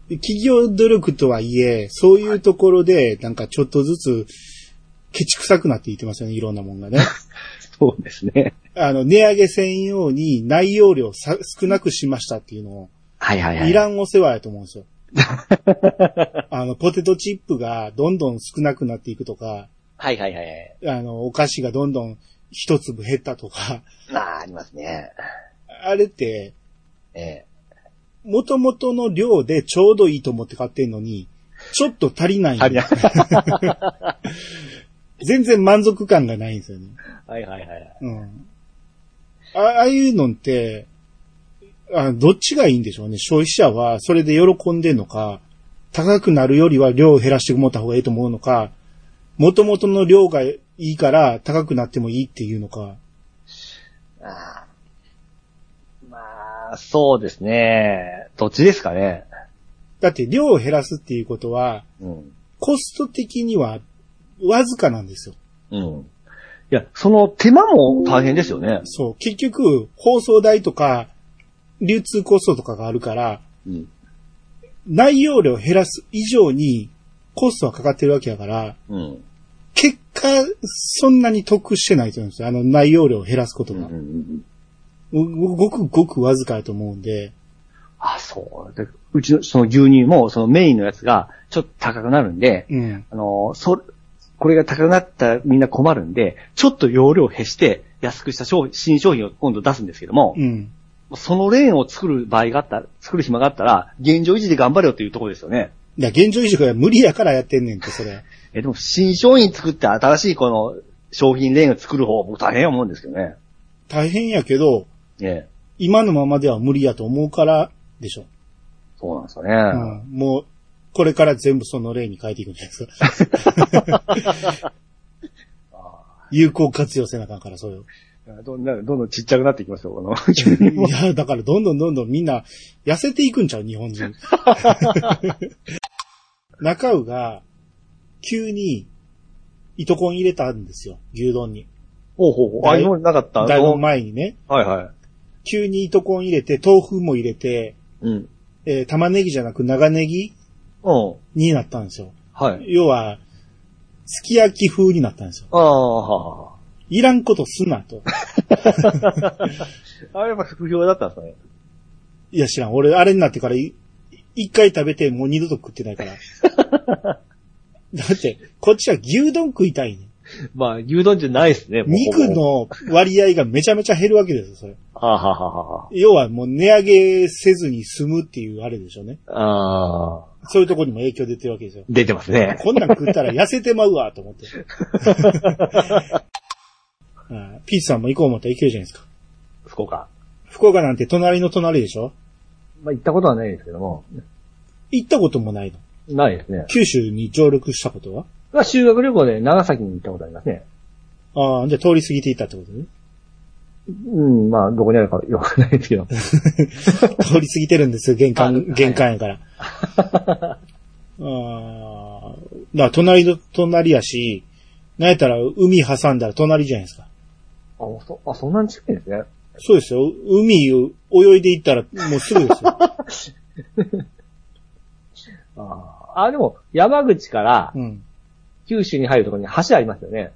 企業努力とはいえ、そういうところで、なんかちょっとずつ、ケチくさくなっていってますよね、いろんなもんがね。そうですね。あの、値上げ専用に内容量さ少なくしましたっていうのを、はいはいはい。いらんお世話やと思うんですよ。あの、ポテトチップがどんどん少なくなっていくとか、はいはいはい。あの、お菓子がどんどん一粒減ったとか、ああ、ありますね。あれって、え元々の量でちょうどいいと思って買ってんのに、ちょっと足りないえ。はいはい。全然満足感がないんですよね。はいはいはい。うん。あああいうのって、あどっちがいいんでしょうね。消費者はそれで喜んでんのか、高くなるよりは量を減らしてもらった方がいいと思うのか、元々の量がいいいから高くなってもいいっていうのか。あーまあ、そうですね。どっちですかね。だって量を減らすっていうことは、うん。コスト的にはわずかなんですよ。うん。いや、その手間も大変ですよね。そう。結局、放送代とか、流通コストとかがあるから、うん。内容量を減らす以上にコストはかかってるわけやから、うん。結果、そんなに得してないと思うんですよ。あの内容量を減らすことが。ごごくごくわずかだと思うんで、あ、そう。でうちの、その牛乳も、そのメインのやつが、ちょっと高くなるんで、うん。あの、そ、これが高くなったらみんな困るんで、ちょっと容量を減して、安くした商品、新商品を今度出すんですけども、うん。そのレーンを作る場合があったら、作る暇があったら、現状維持で頑張れよというところですよね。いや、現状維持が無理やからやってんねんって、それ。え、でも、新商品作って新しいこの商品レーンを作る方、僕大変や思うんですけどね。大変やけど、ええ。今のままでは無理やと思うからでしょ。そうなんですようね。ん。もう、これから全部その例に変えていくんじゃないですか。有効活用せなあかんから、それを。どんどんどんどんちっちゃくなっていきますよ、この いや、だからどんどんどんどんみんな痩せていくんちゃう日本人。中尾が、急に、糸コン入れたんですよ、牛丼に。ほうほうほう。あ、今なかった？だいぶ前にね。はいはい。急に糸コン入れて、豆腐も入れて、うん。えー玉ねぎじゃなく長ネギうん。になったんですよ。はい。要は、すき焼き風になったんですよ。ああ、ははいらんことすなと。あれやっぱ不評だったんですかね？いや知らん。俺、あれになってからい、一回食べてもう二度と食ってないから。だって、こっちは牛丼食いたいね。まあ、牛丼じゃないですね。肉。の割合がめちゃめちゃ減るわけですよ、それ。はあはあはあは要はもう値上げせずに済むっていうあれでしょうね。あ。ああ。そういうところにも影響出てるわけですよ。出てますね。こんなん食ったら痩せてまうわ、と思って。はいピーチさんも行こう思ったら行けるじゃないですか。福岡。福岡なんて隣の隣でしょ？まあ、行ったことはないですけども。行ったこともないの？ないですね。九州に上陸したことは？まあ、修学旅行で長崎に行ったことありますね。ああ、じゃあ通り過ぎていったってことね？うん、まあ、どこにあるかよくないですけど。通り過ぎてるんですよ、玄関、あはい玄関やから。ああ、だから隣の隣やし、なんやったら海挟んだら隣じゃないですか。あ、そ、あ、そんなに近いんですね。そうですよ。海を泳いでいったらもうすぐですよ。ああ、でも、山口からうん。九州に入るところに橋ありますよね。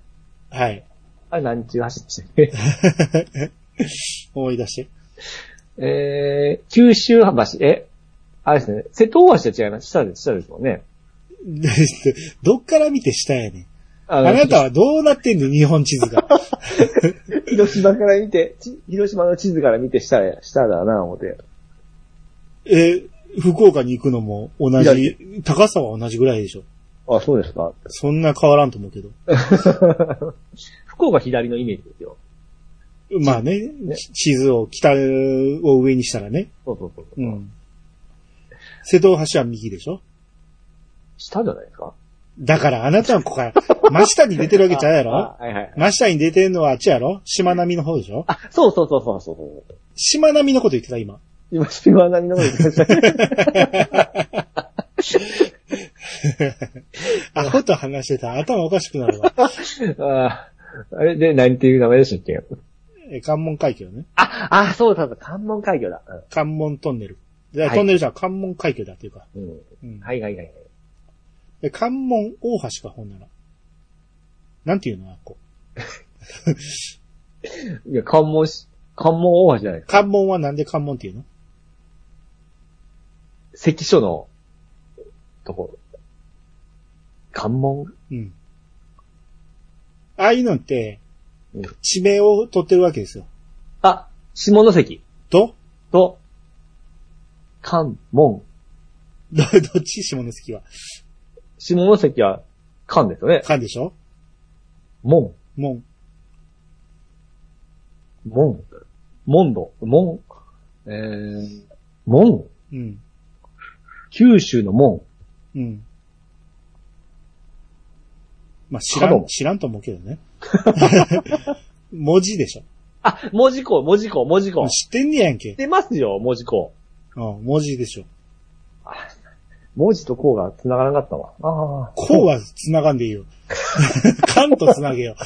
はい。あれ何ちゅう橋でしたっけ？思い出して。えー、九州橋、え、あれですね、瀬戸大橋と違います。下です、下ですもんね。で どっから見て下やねん。ああなたはどうなってんの日本地図が。広島から見て、ち広島の地図から見て下や、下だな、思って。え、福岡に行くのも同じ左、高さは同じぐらいでしょ。あ、そうですか。そんな変わらんと思うけど。福岡左のイメージですよ。まあね、ち地図を北を上にしたらね。そうそうそう。うん。瀬戸大橋は右でしょ下じゃないですかだからあなたはここから、真下に出てるわけちゃうやろ？あはいはい。真下に出てるのはあっちやろ？島並みの方でしょ？あ、そうそうそうそうそうそう。島並みのこと言ってた今。今、島並みの方に行きました。アホと話してたら頭おかしくなるわ。ああれで、何ていう名前でしたっけ？え関門海峡ね。あ、あ、そうだそうだ、関門海峡だ。関門トンネル。トンネルじゃん関門海峡だっていうか。うん。うんはいはいはい。で関門大橋か、ほんなら。なんていうのあっこ。いや、関門し、関門大橋じゃないですか。関門はなんで関門っていうの？関所の、とこ。関門？うん。ああいうのってうん、地名を取ってるわけですよ。あ、下関と、と、関門。ど、どっち？下関は。下関は関ですよね。関でしょ？門。門。門。門度。門。えー、門。うん。九州の門。うん。まあ、知らん、角知らんと思うけどね。文字でしょ。あ、文字工、文字工、文字工。知知ってんねやんけっ。てますよ、文字工。うん、文字でしょ。文字とこうが繋がらなかったわ。ああ。こうは繋がんでいいよ。カンと繋げよ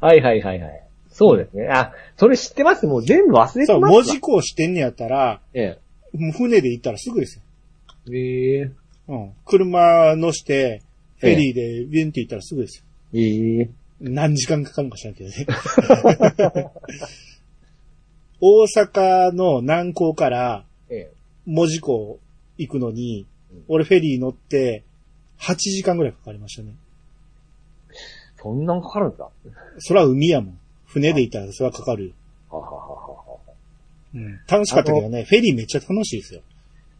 はいはいはいはい。そうですね。あ、それ知ってます？もう全部忘れう。そう、てます文字こうしてんねやったら、えもう船で行ったらすぐですよ。え。ええ。うん。車乗して、フェリーでビュンって行ったらすぐですよ。ええ。何時間かかるのか知らんけどね。大阪の南港からええ。門司港行くのにうん、俺フェリー乗って8時間ぐらいかかりましたね。そんなんかかるんですかそら海やもん。船で行ったらそらかかるよ。ははははは。うん。楽しかったけどね、フェリーめっちゃ楽しいですよ。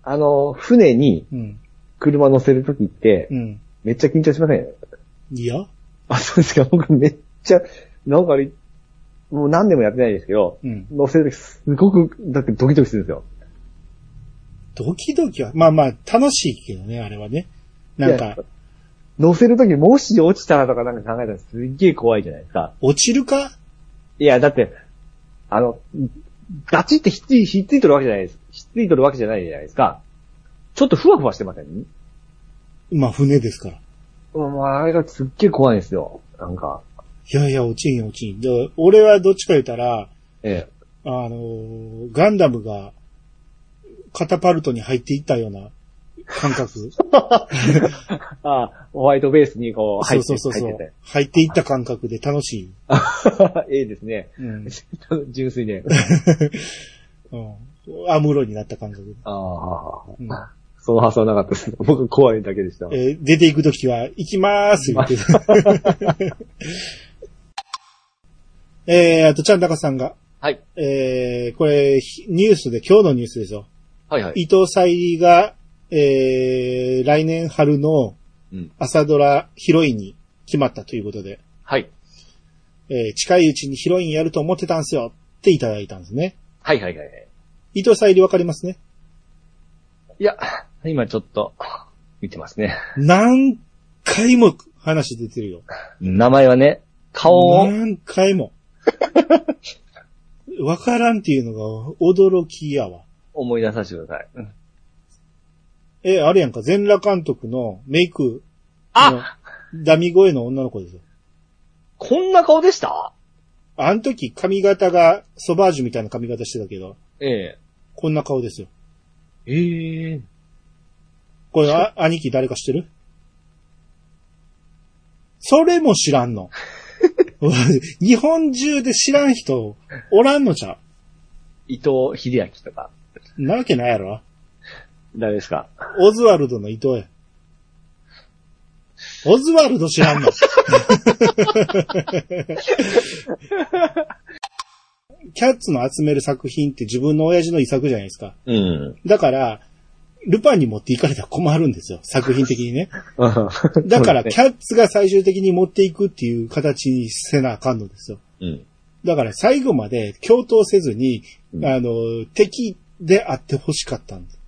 あの、船にうん。車乗せるときって、うん。めっちゃ緊張しません？いやあ、そうですか。僕めっちゃ、なんかあれ、もう何年もやってないですけど、うん。乗せるときすごく、だってドキドキするんですよ。ドキドキは、まあまあ、楽しいけどね、あれはね。なんか、乗せるときもし落ちたらとかなんか考えたらすっげえ怖いじゃないですか。落ちるか？いや、だって、あの、ガチってひっつい、ひっついとるわけじゃないです。ひっついとるわけじゃないじゃないですか。ちょっとふわふわしてません？まあ、船ですから。うんもうあれがすっげえ怖いんですよ。なんか。いやいや、落ちんよ、落ちん。で俺はどっちか言ったら、えあのーガンダムが、カタパルトに入っていったような感覚。あ あ、ホワイトベースにこう入って、そうそうそうそう入って。いった感覚で楽しい。て。ええですね。うん。純粋で。うん。アムロになった感覚で。ああ、うんその発想はなかったです。僕怖いだけでした。えー出ていくときは、行きまーす、言って。えー、あと、ちゃんたかさんが、はい。えー、これ、ひニュースで、今日のニュースですよ。はいはい。伊藤沙莉が、えー、来年春のうん朝ドラヒロインに決まったということで、はい。えー近いうちにヒロインやると思ってたんすよっていただいたんですね。はいはいはいはい。伊藤沙莉わかりますね？いや、今ちょっと、見てますね。何回も話出てるよ。名前はね、顔を、何回も。わからんっていうのが驚きやわ。思い出させてください。うんえ、あれやんか、全裸監督のメイクあのダミ声の女の子ですよ。こんな顔でした？あの時髪型がソバージュみたいな髪型してたけど、ええ。こんな顔ですよ。ええ。これ、あ、兄貴誰か知ってる？それも知らんの。日本中で知らん人、おらんのちゃ伊藤秀明とか、うなわけないやろ誰ですか？オズワルドの伊藤や。オズワルド知らんの？キャッツの集める作品って自分の親父の遺作じゃないですか。うん。だから、ルパンに持っていかれたら困るんですよ。作品的にね。だから、キャャッツが最終的に持っていくっていう形にせなあかんのですよ。うん。だから最後まで共闘せずに、うんあの、敵であってほしかったんです。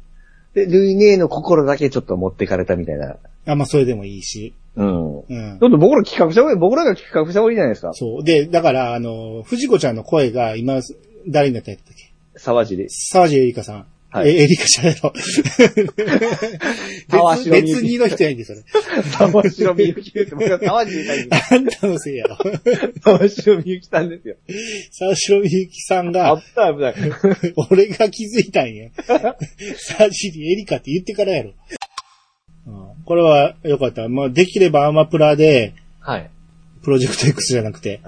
で、ルイネーの心だけちょっと持ってかれたみたいな。あ、まあそれでもいいし。うん。うん。だって僕ら企画した方がいい、僕らが企画した方がいいじゃないですか。そう。で、だから、あの、藤子ちゃんの声が今、誰になったんやったっけ？沢尻。沢尻エリカさん。はいえ、エリカじゃないの。沢 別城みゆき別にの人やんけ、それ。沢城みゆきです。僕は沢尻さんにあんたのせいやろ。沢城みゆきさんですよ。沢城みゆきさんあがっ、た危ない。俺が気づいたんや。沢尻エリカって言ってからやろ。うんこれはよかった。まあ、できればアマプラで、はい。プロジェクト X じゃなくて、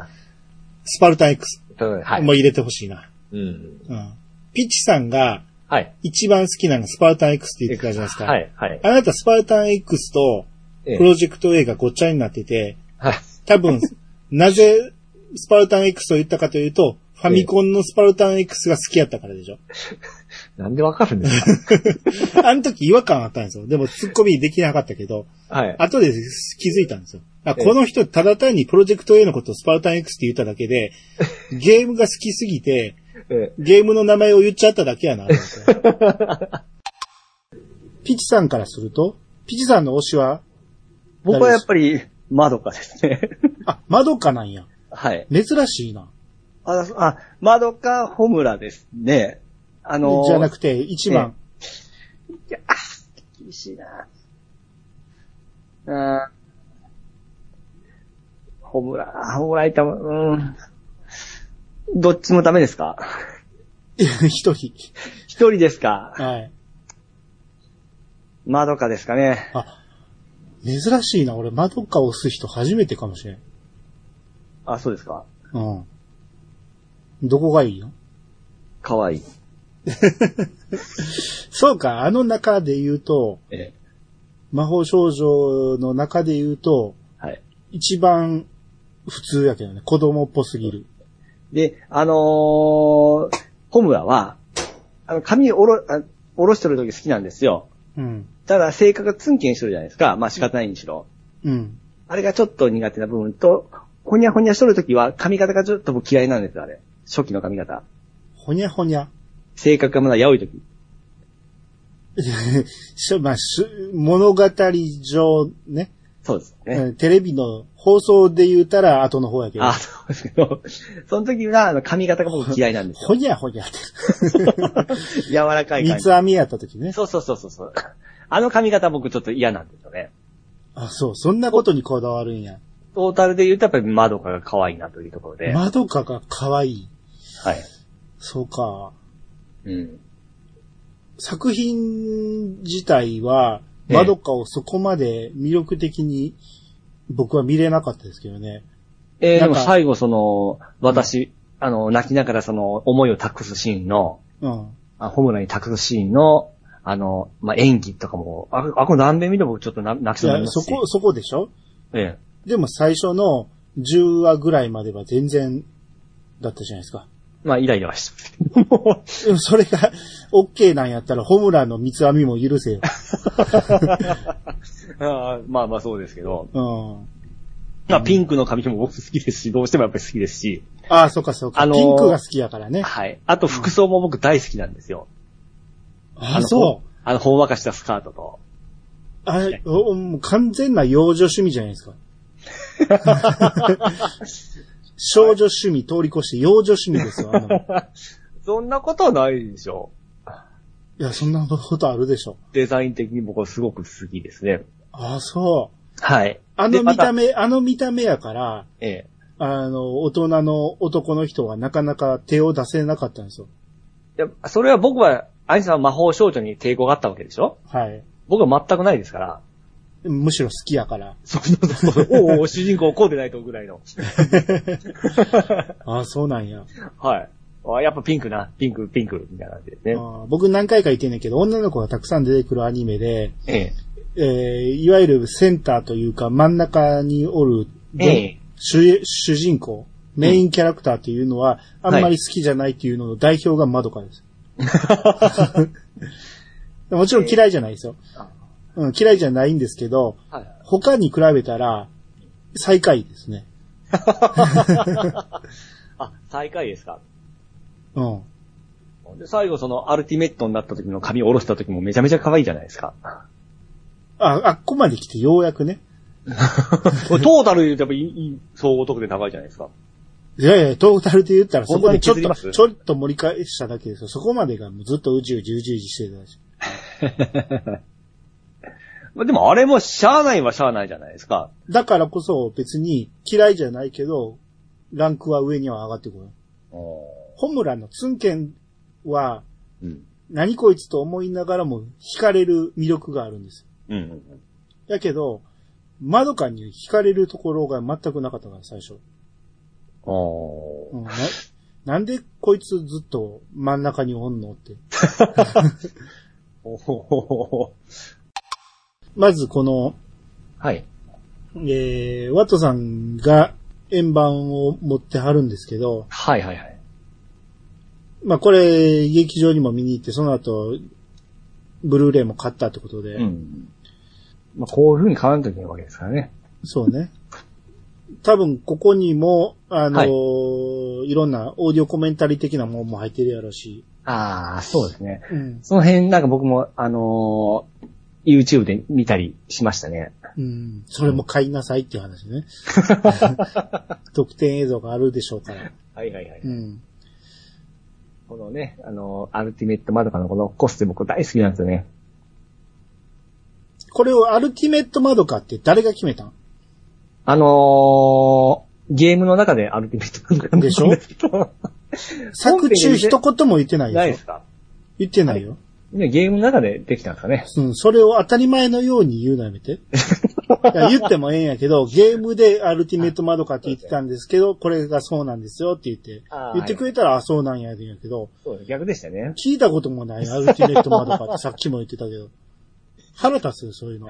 スパルタン X はい。も入れてほしいな。うん。うん。ピッチさんがはい。一番好きなのがスパルタン X って言ってたじゃないですか。はい。はい。あなたスパルタン X とええプロジェクト A がごっちゃになってて、はい。多分、なぜスパルタン X と言ったかというと、ファミコンのスパルタン X が好きやったからでしょ。なんでわかるんですか？あの時違和感あったんですよ。でもツッコミできなかったけど、はい。後で気づいたんですよ。あええこの人ただ単にプロジェクト A のことをスパルタン X って言っただけで、ゲームが好きすぎて、えゲームの名前を言っちゃっただけやな。ピチさんからすると、ピチさんの推しは僕はやっぱり、まどかですね。あ、まどかなんや。はい。珍しいな。あ、あ、まどかホムラですね。あのーじゃなくて、一番。いや、あ厳しいな。うん。ホムラ、ホムラいたも、うん。どっちもダメですか？一人。一人ですか？はい。まどかですかね。珍しいな。俺、まどか押す人初めてかもしれん。あ、そうですか？うん。どこがいいの？かわいい。そうか、あの中で言うと、ええ。魔法少女の中で言うと、はい。一番普通やけどね。子供っぽすぎる。で、あのー、ホムラは、あの、髪おろ、あおろしてる時好きなんですよ。うん。ただ、性格がツンケンしてるじゃないですか。まあ仕方ないにしろ。うん。あれがちょっと苦手な部分と、ほにゃほにゃしとる時は髪型がちょっと僕嫌いなんですよ、あれ。初期の髪型。ほにゃほにゃ。性格がまだやおい時。しょまあ、し物語上ね、そうですね。うんテレビの放送で言うたら後の方やけど。あ、そうですけど、その時はあの髪型が僕嫌いなんですよ。ほにゃほにゃって。柔らかい感じ。三つ編みやった時ね。そうそうそうそうそう。あの髪型僕ちょっと嫌なんですよね。あ、そう、そんなことにこだわるんや。トータルで言うとやっぱりまどかが可愛いなというところで。まどかが可愛い。はい。そうか。うん。作品自体は、ええまどかをそこまで魅力的に僕は見れなかったですけどね。えー、でも最後その、私、あの、泣きながらその、思いを託すシーンの、うん。あホムラに託すシーンの、あの、まあ、演技とかも、あ、あ、これ何遍見ても僕ちょっとな泣きそうになりますし。そこ、そこでしょ？ええ。でも最初の10話ぐらいまでは全然だったじゃないですか。まあ、イライラはしても。でもそれが OK なんやったらホムラの三つ編みも許せよ。あーまあまあそうですけど。うん。まあ、ピンクの髪も僕好きですし、どうしてもやっぱり好きですし。ああ、そうかそうか。あのーピンクが好きやからね。はい。あと服装も僕大好きなんですよ。ああ、そう。あの、ほんわかしたスカートと。あれ、完全な幼女趣味じゃないですか。少女趣味通り越して幼女趣味ですよ。そんなことはないでしょ。や、そんなことあるでしょ。デザイン的に僕はすごく好きですね。ああ、そう。はい。あの見た目、あの見た目やから、ええ。あの、大人の男の人はなかなか手を出せなかったんですよ。いや、それは僕は、アイさんは魔法少女に抵抗があったわけでしょ？はい。僕は全くないですから。むしろ好きやから。そうそうそう。おうおう主人公こうでないとぐらいの。あ あ、そうなんや。はい。あやっぱピンクな、ピンク、ピンク、みたいな感じですね。僕何回か言ってんねんけど、女の子がたくさん出てくるアニメで、ええ。えーいわゆるセンターというか真ん中におる、ええ。主主人公、メインキャラクターっていうのは、あんまり好きじゃないっていうのの代表がまどかです。もちろん嫌いじゃないですよ。うん、嫌いじゃないんですけど、はい。他に比べたら、最下位ですね。あ、最下位ですか？うん。で、最後そのアルティメットになった時の髪を下ろした時もめちゃめちゃ可愛いじゃないですか。あ、あっこまで来てようやくね。トータルで言うとやっぱ総合得点高いじゃないですか。いやいや、トータルで言ったらそこにちょっと、ちょっと盛り返しただけですよ。そこまでがもうずっと宇宙うじうじうじしてたし。まあでもあれもしゃあないはしゃあないじゃないですか。だからこそ別に嫌いじゃないけど、ランクは上には上がってくる。ホムラのツンケンは、うん。何こいつと思いながらも惹かれる魅力があるんです。うんうん。やけど、まどかに惹かれるところが全くなかったから、最初。おうんななんでこいつずっと真ん中におんのって。お ほまずこの、はい。えー、ワトさんが円盤を持ってはるんですけど、はいはいはい。まあこれ、劇場にも見に行って、その後、ブルーレイも買ったってことで、うん。まあこういう風に変わらんといけないわけですからね。そうね。多分、ここにも、あのはいい、ろんなオーディオコメンタリー的なものも入ってるやろし、ああ、そうですね。うん。その辺なんか僕も、あのー YouTube で見たりしましたね。うん。それも買いなさいっていう話ね。特典映像があるでしょうから。はいはいはい。うん。このね、あの、アルティメットマドカのこのコステ僕大好きなんですよね。これをアルティメットマドカって誰が決めたん？あのー、ゲームの中でアルティメットマドカでしょ？作中一言も言ってないでしょ？ないですか？言ってないよ。ね、ゲームの中でできたんですかね。うん、それを当たり前のように言うのやめて。いや言ってもええんやけど、ゲームでアルティメットマドカって言ってたんですけど、これがそうなんですよって言って言ってくれたら、あ、そうなんやでんやけど、そう逆でしたね。聞いたこともないアルティメットマドカって さっきも言ってたけど、腹立つよ、そういうの。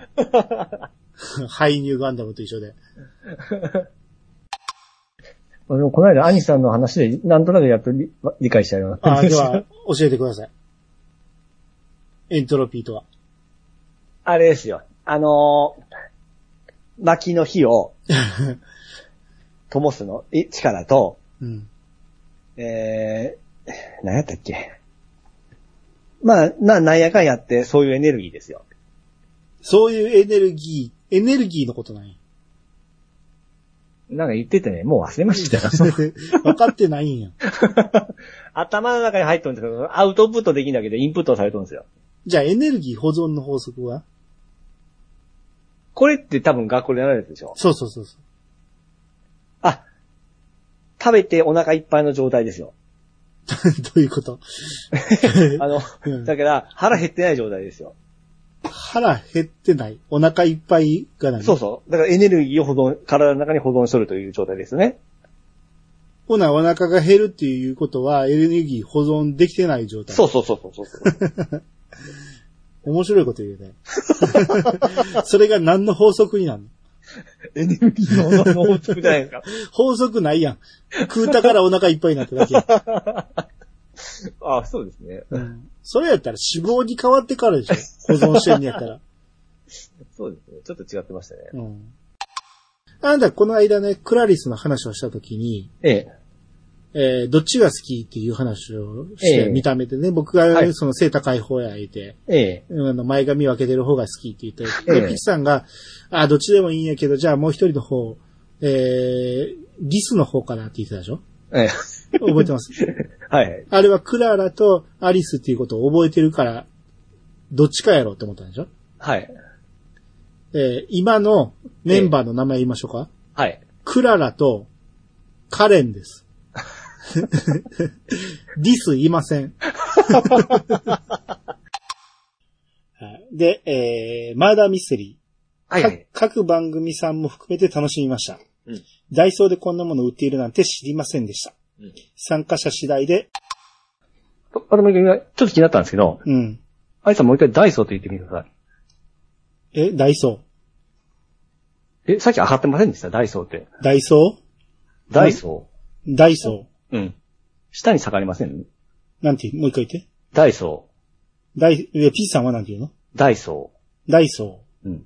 ハイニューガンダムと一緒で。でもこの間、アニさんの話で、なんとなくやっと理理解したような。あ、では、教えてください。エントロピーとは？あれですよ。あのー、薪の火を、灯すの、え、力と、うん。えー、何やったっけ？まあ、な、なんやかんやって、そういうエネルギーですよ。そういうエネルギー、エネルギーのことなんや。なんか言っててね、もう忘れましたよ。分かってないんや。頭の中に入ってるんですけど、アウトプットできんだけど、インプットされてるんですよ。じゃあエネルギー保存の法則は？これって多分学校でやられるでしょ？そうそうそうそう。あ、食べてお腹いっぱいの状態ですよ。どういうこと？あの、うんだから腹減ってない状態ですよ。腹減ってない？お腹いっぱいが何そうそう。だからエネルギーを保存、体の中に保存しとるという状態ですね。ほな、お腹が減るっていうことは、エネルギー保存できてない状態。そうそうそうそうそう。面白いこと言うね。それが何の法則になるの？エネルギーのの法則じゃないですか。法則ないやん。食うたからお腹いっぱいになっただけやん。あそうですね。うんそれやったら脂肪に変わってからでしょ。保存してんねやったら。そうですね。ちょっと違ってましたね。うん。あんたこの間ね、クラリスの話をしたときに、ええ。えーどっちが好きっていう話をして、ええ見た目でね、僕がはいその背高い方や言って、ええ。あの前髪分けてる方が好きって言って、ええでピチさんが、あ、どっちでもいいんやけど、じゃあもう一人の方、えー、リスの方かなって言ってたでしょ？ええ。覚えてます？はい。あれはクララとアリスっていうことを覚えてるから、どっちかやろうって思ったんでしょ？はい。えー今のメンバーの名前言いましょうか、はい。クララとカレンです。ディスいません。はいで、えー、マーダーミステリー。はいはい。か各番組さんも含めて楽しみました。うんダイソーでこんなもの売っているなんて知りませんでした。うん参加者次第で、あれもちょっと気になったんですけど、うん。アイさんもう一回ダイソーと言ってみてくださえ、ダイソい。え、さっき上がってませんでした？ダイソーって。ーダイソダイソーダイソー。うん。下に下がりません？ーなんて言う？もう一回言って。ダイソダイ、え、ピーさんはなんて言うの？ー。ダイソダイソー。うん。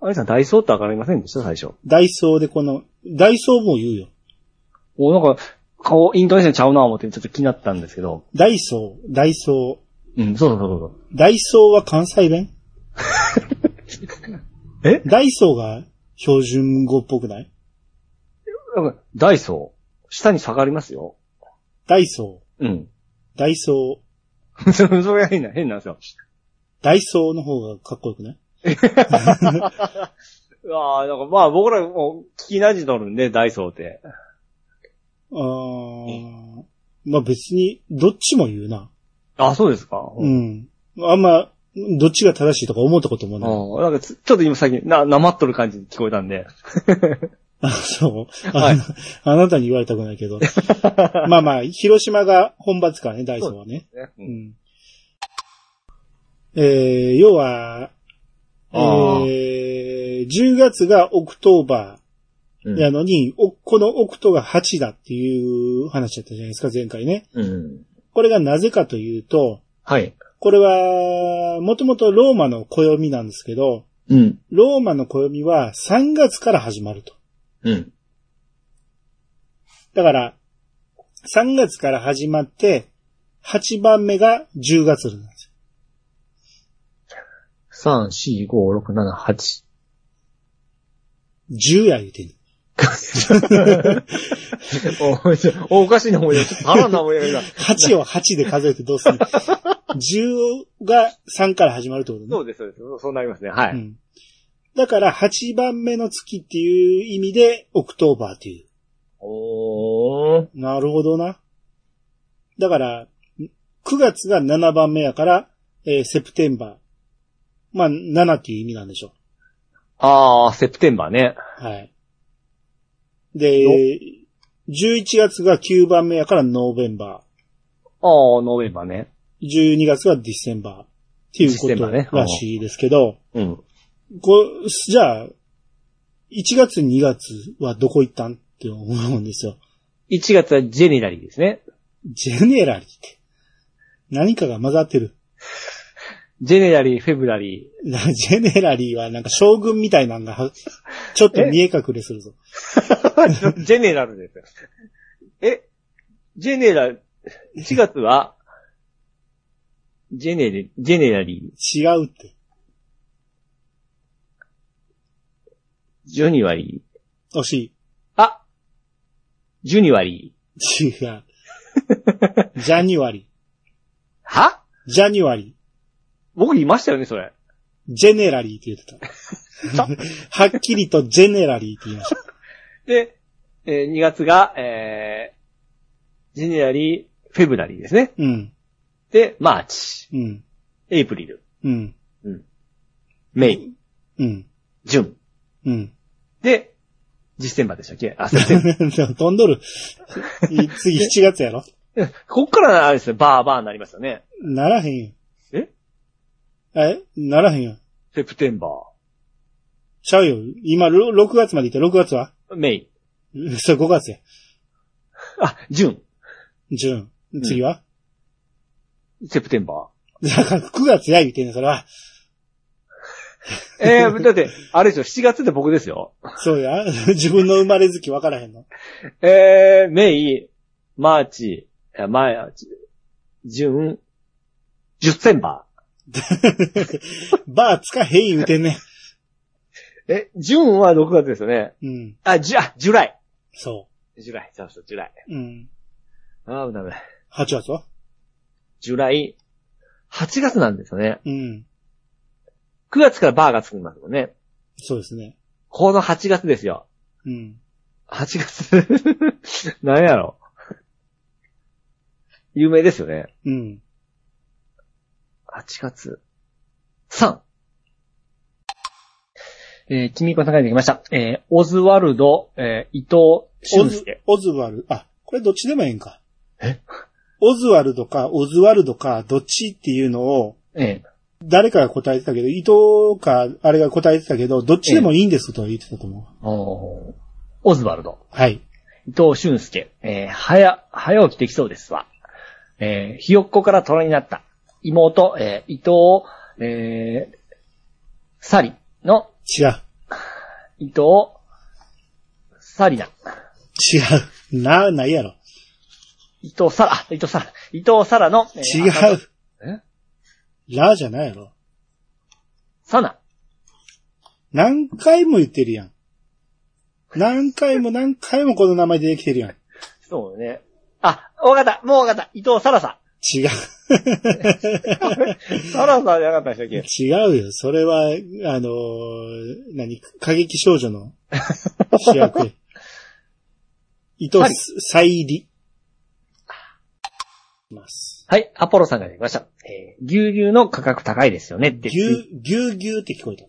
アイさんダイソーって上がりませんでした？最初。ー。ダイソーでこの、ダイソーも言うよ。お、なんか、顔、イントネーションちゃうな思ってちょっと気になったんですけど。ダイソー、ダイソうん、そうそうそうそー。う。ダイソーは関西弁？え？ダイソーが標準語っぽくない？なんかダイソー。下に下がりますよ。ダイソうん。ー、ダイソー、そ れそれが変な、変なんですよ。ダイソーの方がかっこよくない？う わあ、なんかまあ僕らもう聞き馴染んどるんで、ダイソーって。あー、まあ別に、どっちも言うな。あ、そうですか。う。ん。あんま、どっちが正しいとか思ったこともない。あなんかつちょっと今最近、な、なまっとる感じに聞こえたんで。あ、そう。あ,、はいあなたに言われたくないけど。まあまあ、広島が本場ですからね、ダイソーはね。ねううんん。えー、要は、えあーー、10月が October うんーやのに、おこの octo が8だっていう話だったじゃないですか、前回ね。うん。これがなぜかというと、はい。これは、もともとローマの暦なんですけど、うん。ローマの暦は3月から始まると。うん。だから、3月から始まって、8番目が10月なんです3、4、5、6、7、8。10や言うてんの。おおおかしいな思い出。ちょっと足らんな思い出が。8を8で数えてどうする ?10 が3から始まるってことね。そうです、そうです。そうなりますね。はい。うん。だから8番目の月っていう意味で、 October っていう。おー。なるほどな。だから、9月が7番目やから、えー September。まあ、7っていう意味なんでしょあー、 September ね。う。はい。で、11月が9番目やから Novemberあー、 November ね。ー。12月がディセンバー。っていうことらしいですけど、うん。こう、じゃあ、1月2月はどこ行ったんって思うんですよ。1月はジェネラリーですね。ジェネラリーって。何かが混ざってる。ジェネラリー、フェブラリなジェネラリーはなんか将軍みたいなのが、ちょっと見え隠れするぞ。ー。ジェネラルですよ。え、ジェネラ、1月は、ジェネレ、ジェネラリー、違うって。ジョニワリー。惜しい。あジュニワリー。違う。 January は？ー。 January 僕言いましたよね、それ。ー。ジェネラリーって言ってた。はっきりとジェネラリーって言いました。で、えー2月が、えー、ジェネラリー、 February ですね。うん。で、 March、うん。 April、うん。 May、うん。 June。うん。で、ジュッセンバでしたっけ？あ、 September 飛んどる。い次7月やろ？こっからあれですね、バーバーになりますよね。ならへんよ。え？え？ならへんよ。September ちゃうよ。今、ろ6月まで行って、6月は？ー、 May、それ5月や。あ、 June、June。次は、 September だから9月や言うてんねん、それは。ー。えー、だって、あれですよ、7月で僕ですよ。そうや。自分の生まれ月分からへんの？えー、 May、March、え March、June、ジュッセンバ バーつかへん言うてんね。え、 June は6月ですよね。うん。あ、ジュ、あ、 July。そ July、そうそう、 July。う。うん。あー、ダメだ。8月は？ July、8月なんですよね。うん。9月からバーがつきますもんね。そうですね。この8月ですよ。うん。8月。何やろ。有名ですよね。うん。8月。3。えー、君こさんが出てきました。えー、オズワルド、えー、伊藤オズ俊介。、オズワルド、あ、これどっちでもええんか。え？オズワルドか、オズワルドか、どっちっていうのを、え誰かが答えてたけど、伊藤か、あれが答えてたけど、どっちでもいいんですとは言ってたと思う。ー、おーオズワルド。はい。伊藤俊介。えー、早、早起きできそうですわ。えー、ひよっこから虎になった。妹、えー、伊藤、えー、サリの違う。伊藤、サリナ。違う。な、ないやろ。伊藤サラ、あ伊藤サラ、伊藤サラの、えー違う。えラじゃないやろ。サナ。何回も言ってるやん。何回も何回もこの名前出てきてるやん。そうね。あ、わかった。もうわかった。伊藤サラさ違う。ん。サラさんじゃなかったでしたっけ？違うよ。それは、あのー何？過激少女の？主役。伊藤沙莉。います。はい、アポロさんが出ました。えー牛乳の価格高いですよねって。牛、牛牛って聞こえた。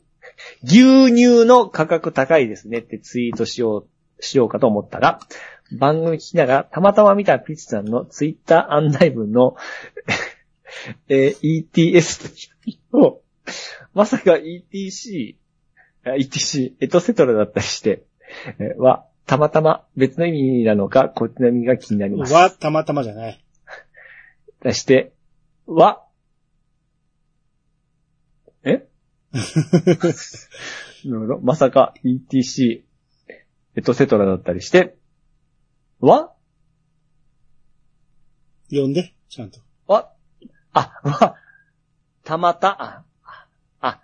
牛乳の価格高いですねってツイートしよう、しようかと思ったが、番組聞きながらたまたま見たピッチさんのツイッター案内文の、えー ETS を、まさか ETC、あ ETC、エトセトラだったりして、えーは、たまたま別の意味なのか、こっちの意味が気になります。は、たまたまじゃない。出して、は、え？なるほど。まさか ETC、エトセトラだったりして、は読んで、ちゃんと。はあ、は、たまた、あ、あ、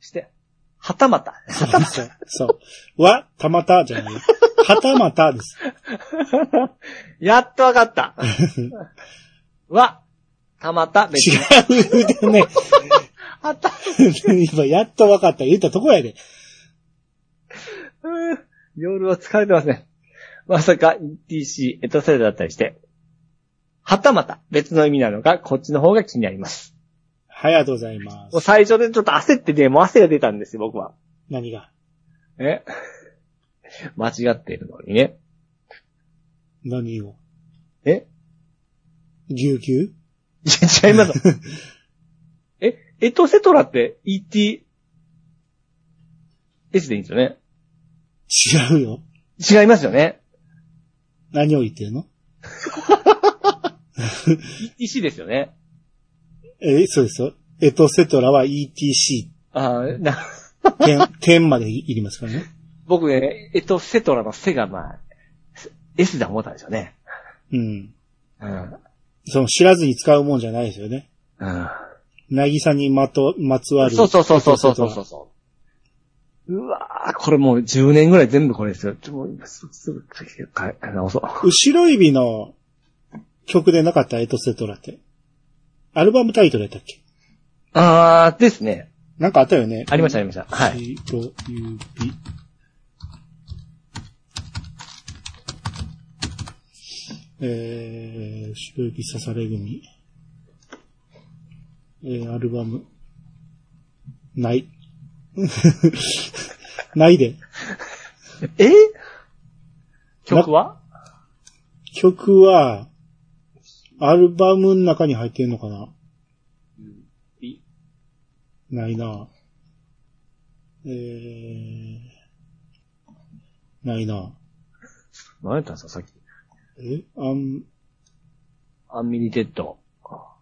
して、はたまた。はたまそう。そう。は、たまたじゃないよ。はたまたです。た。やっとわかった。は、たまた、別に。違うでね。はた、今、やっと分かった。言ったとこやで。うん夜は疲れてますね。まさか ETC、エトセルだったりして。はたまた別の意味なのか、こっちの方が気になります。はい、ありがとうございまもうす。最初でちょっと焦ってね、もう汗が出たんですよ、僕は。何が？え？間違っているのにね。何を？え？ぎゅうぎゅういや違います。え、エトセトラって ET、S でいいんですよね？違うよ。違いますよね？何を言ってるの？ETC ですよね？え、そうですよ。エトセトラは ETC あーな、点、点までいりますからね。僕ね、エトセトラの背がまあ、S だ思ったんですよね。うん。うん。その知らずに使うもんじゃないですよね。うん。なぎさにまと、まつわる。そうそうそうそうそうそうそう。うわーこれもう10年ぐらい全部これですよ。ちょ、もう今すぐ、すぐ、か直そう。後ろ指の曲でなかったエトセトラって？アルバムタイトルやったっけ？あーですね。なんかあったよね。ありましたありました。はい。後ろ指。えー、後ろ指刺され組。えー、アルバム。ない。ないで。え？曲は？曲は、アルバムの中に入ってんのかな？いないなえー、ないな何やったんですか？さっき。え？アン、アンミニテッド。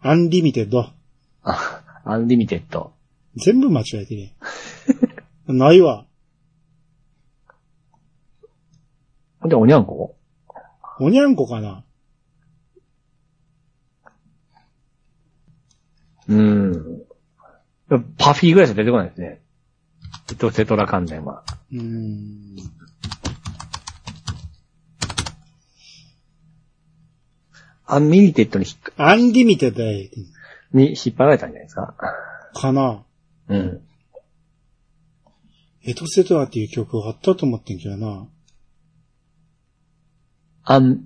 Unlimited。あ、 Unlimited。全部間違えてね。ないわ。で、おにゃんこ？おにゃんこかな？うーん。パフィーぐらいしか出てこないですね。エトセトラ関連は。うーん。アンミニテッドに引っ Unlimited やに引っ張られたんじゃないですか？かなうん。エトセトラっていう曲あったと思ってんけどな。アン、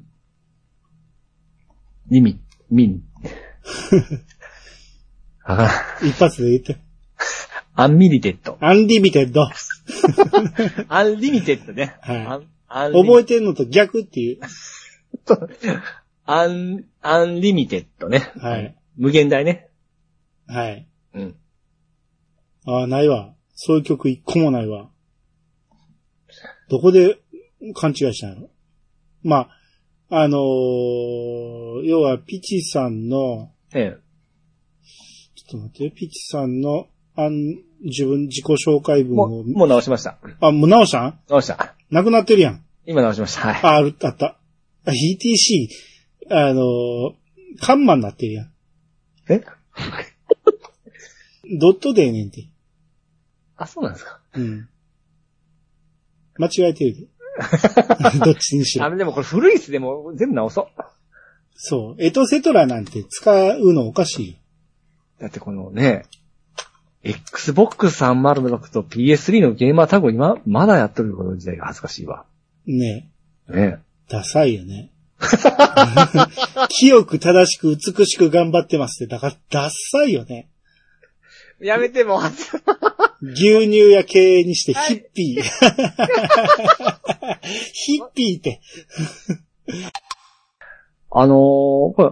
リミ、ミン。わからん。一発で言って。アンミリテッド。 Unlimited。Unlimited ね。はいアンアン覚えてんのと逆っていう。アン、 Unlimited ね。はい。無限大ね。はい。うん。ああ、ないわ。そういう曲一個もないわ。どこで勘違いしたんやろまあ、あのー要は、ピチさんの、ええ。ちょっと待って、ピチさんの、あん、自分、自己紹介文をもう、、もう直しました。あ、もう直した？ん直した。なくなってるやん。今直しました。はい。あ、あった。あ ETC、あのーカンマになってるやん。え？ドットでええねんて。あ、そうなんですか。うん。間違えてるで。どっちにしろ。あれでもこれ古いっすでも全部直そう。そう。エトセトラなんて使うのおかしいよ。だってこのね、Xbox 306と PS3 のゲーマータグ今、まだやってるこの時代が恥ずかしいわ。ねねダサいよね。清く正しく美しく頑張ってますって、だからダサいよね。やめてもう、牛乳や経営にしてヒッピー。ヒッピーって。あのー、これ、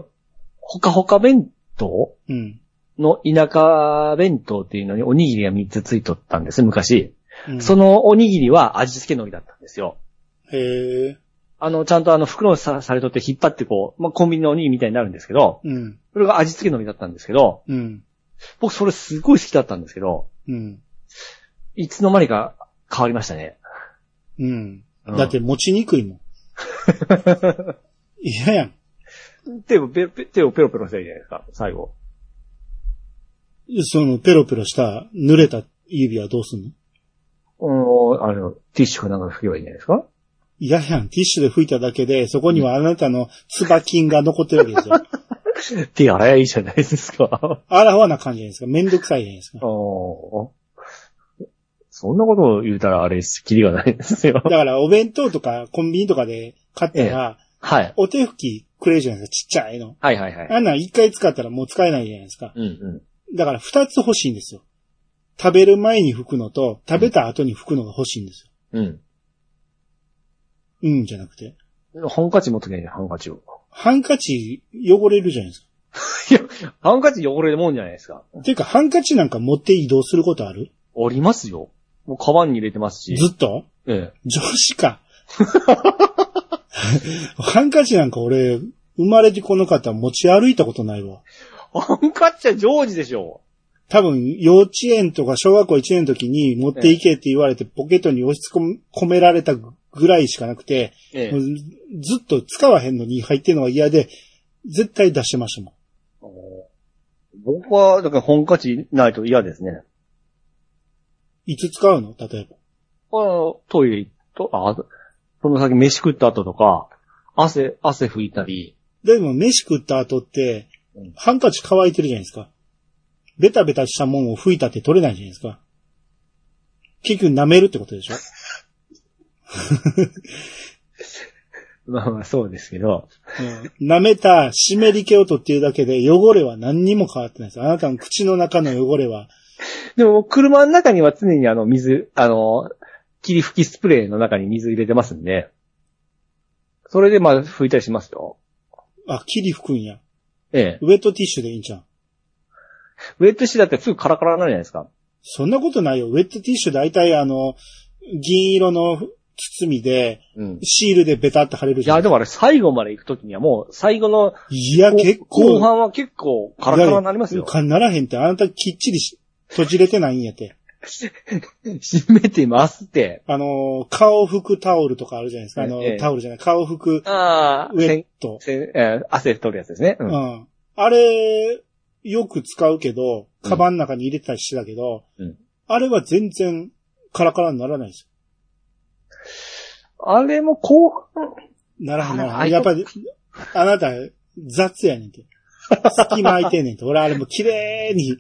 ほかほか弁当？うん。の田舎弁当っていうのにおにぎりが3つついとったんです、昔。うんそのおにぎりは味付け海苔だったんですよ。へえ。あの、ちゃんとあの、袋さされとって引っ張ってこう、まあ、コンビニのおにぎりみたいになるんですけど、うん。それが味付け海苔だったんですけど、うん。僕それすごい好きだったんですけど、うん。いつの間にか変わりましたね。うん。うんだって持ちにくいもん。嫌やん。手をペロペ手をペロペロしたらいいじゃないですか、最後。そのペロペロした濡れた指はどうすんの？うん、あの、ティッシュかなんかで拭けばいいんじゃないですか？いややん、ティッシュで拭いただけで、そこにはあなたの唾菌が残ってるわけですよ。手洗えばいいじゃないですか。洗わな感じじゃないですか。めんどくさいじゃないですか。おそんなことを言うたらあれ、キリがないですよ。だから、お弁当とかコンビニとかで買ったら、はい。お手拭きくれるじゃないですか。ちっちゃいの。はいはいはい。あんなん一回使ったらもう使えないじゃないですか。うんうん。だから二つ欲しいんですよ。食べる前に拭くのと、食べた後に拭くのが欲しいんですよ。うん。うん、じゃなくて。ハンカチ持っとけねハンカチを。ハンカチ汚れるじゃないですか。いや、ハンカチ汚れるもんじゃないですか。ていうか、ハンカチなんか持って移動することある？ありますよ。もうカバンに入れてますし。ずっと？ええ。女子か。ハンカチなんか俺、生まれてこの方持ち歩いたことないわ。ハンカチは常時でしょ多分、幼稚園とか小学校1年の時に持っていけって言われてポケットに押し込められたぐらいしかなくて、えもうずっと使わへんのに入ってんのが嫌で、絶対出してましたもん。僕は、だからハンカチないと嫌ですね。いつ使うの？例えば。あのトイレと、あ、その先飯食った後とか、汗、汗拭いたり。でも飯食った後ってうん、ハンカチ乾いてるじゃないですか。ベタベタしたもんを拭いたって取れないじゃないですか。結局舐めるってことでしょ？まあまあそうですけど。うん舐めた湿り気を取っているだけで汚れは何にも変わってないです。あなたの口の中の汚れは。でも車の中には常にあの水、あの、霧吹きスプレーの中に水入れてますんで。それでまあ拭いたりしますよ。あ、霧吹くんや。ええ。ウェットティッシュでいいんじゃん。ウェットシーだってすぐカラカラになるじゃないですか？そんなことないよ。ウェットティッシュ大体あの、銀色の包みで、うん。シールでベタって貼れるじゃん。いや、でもあれ最後まで行くときにはもう最後のいや、結構。後半は結構カラカラになりますよ。かならへんって、あなたきっちりし閉じれてないんやって。閉めてますって。あのー、顔拭くタオルとかあるじゃないですか。あの、ええタオルじゃない、顔拭くああ、ウェット。えー汗取るやつですね。う。うんん。あれ、よく使うけど、カバンの中に入れてたりしてたけど、うんあれは全然カラカラにならないですあれも後半、よ。ならへんならあれへん。やっぱり、あなた、雑やねんて。隙間空いてんねんて。俺あれも綺麗に、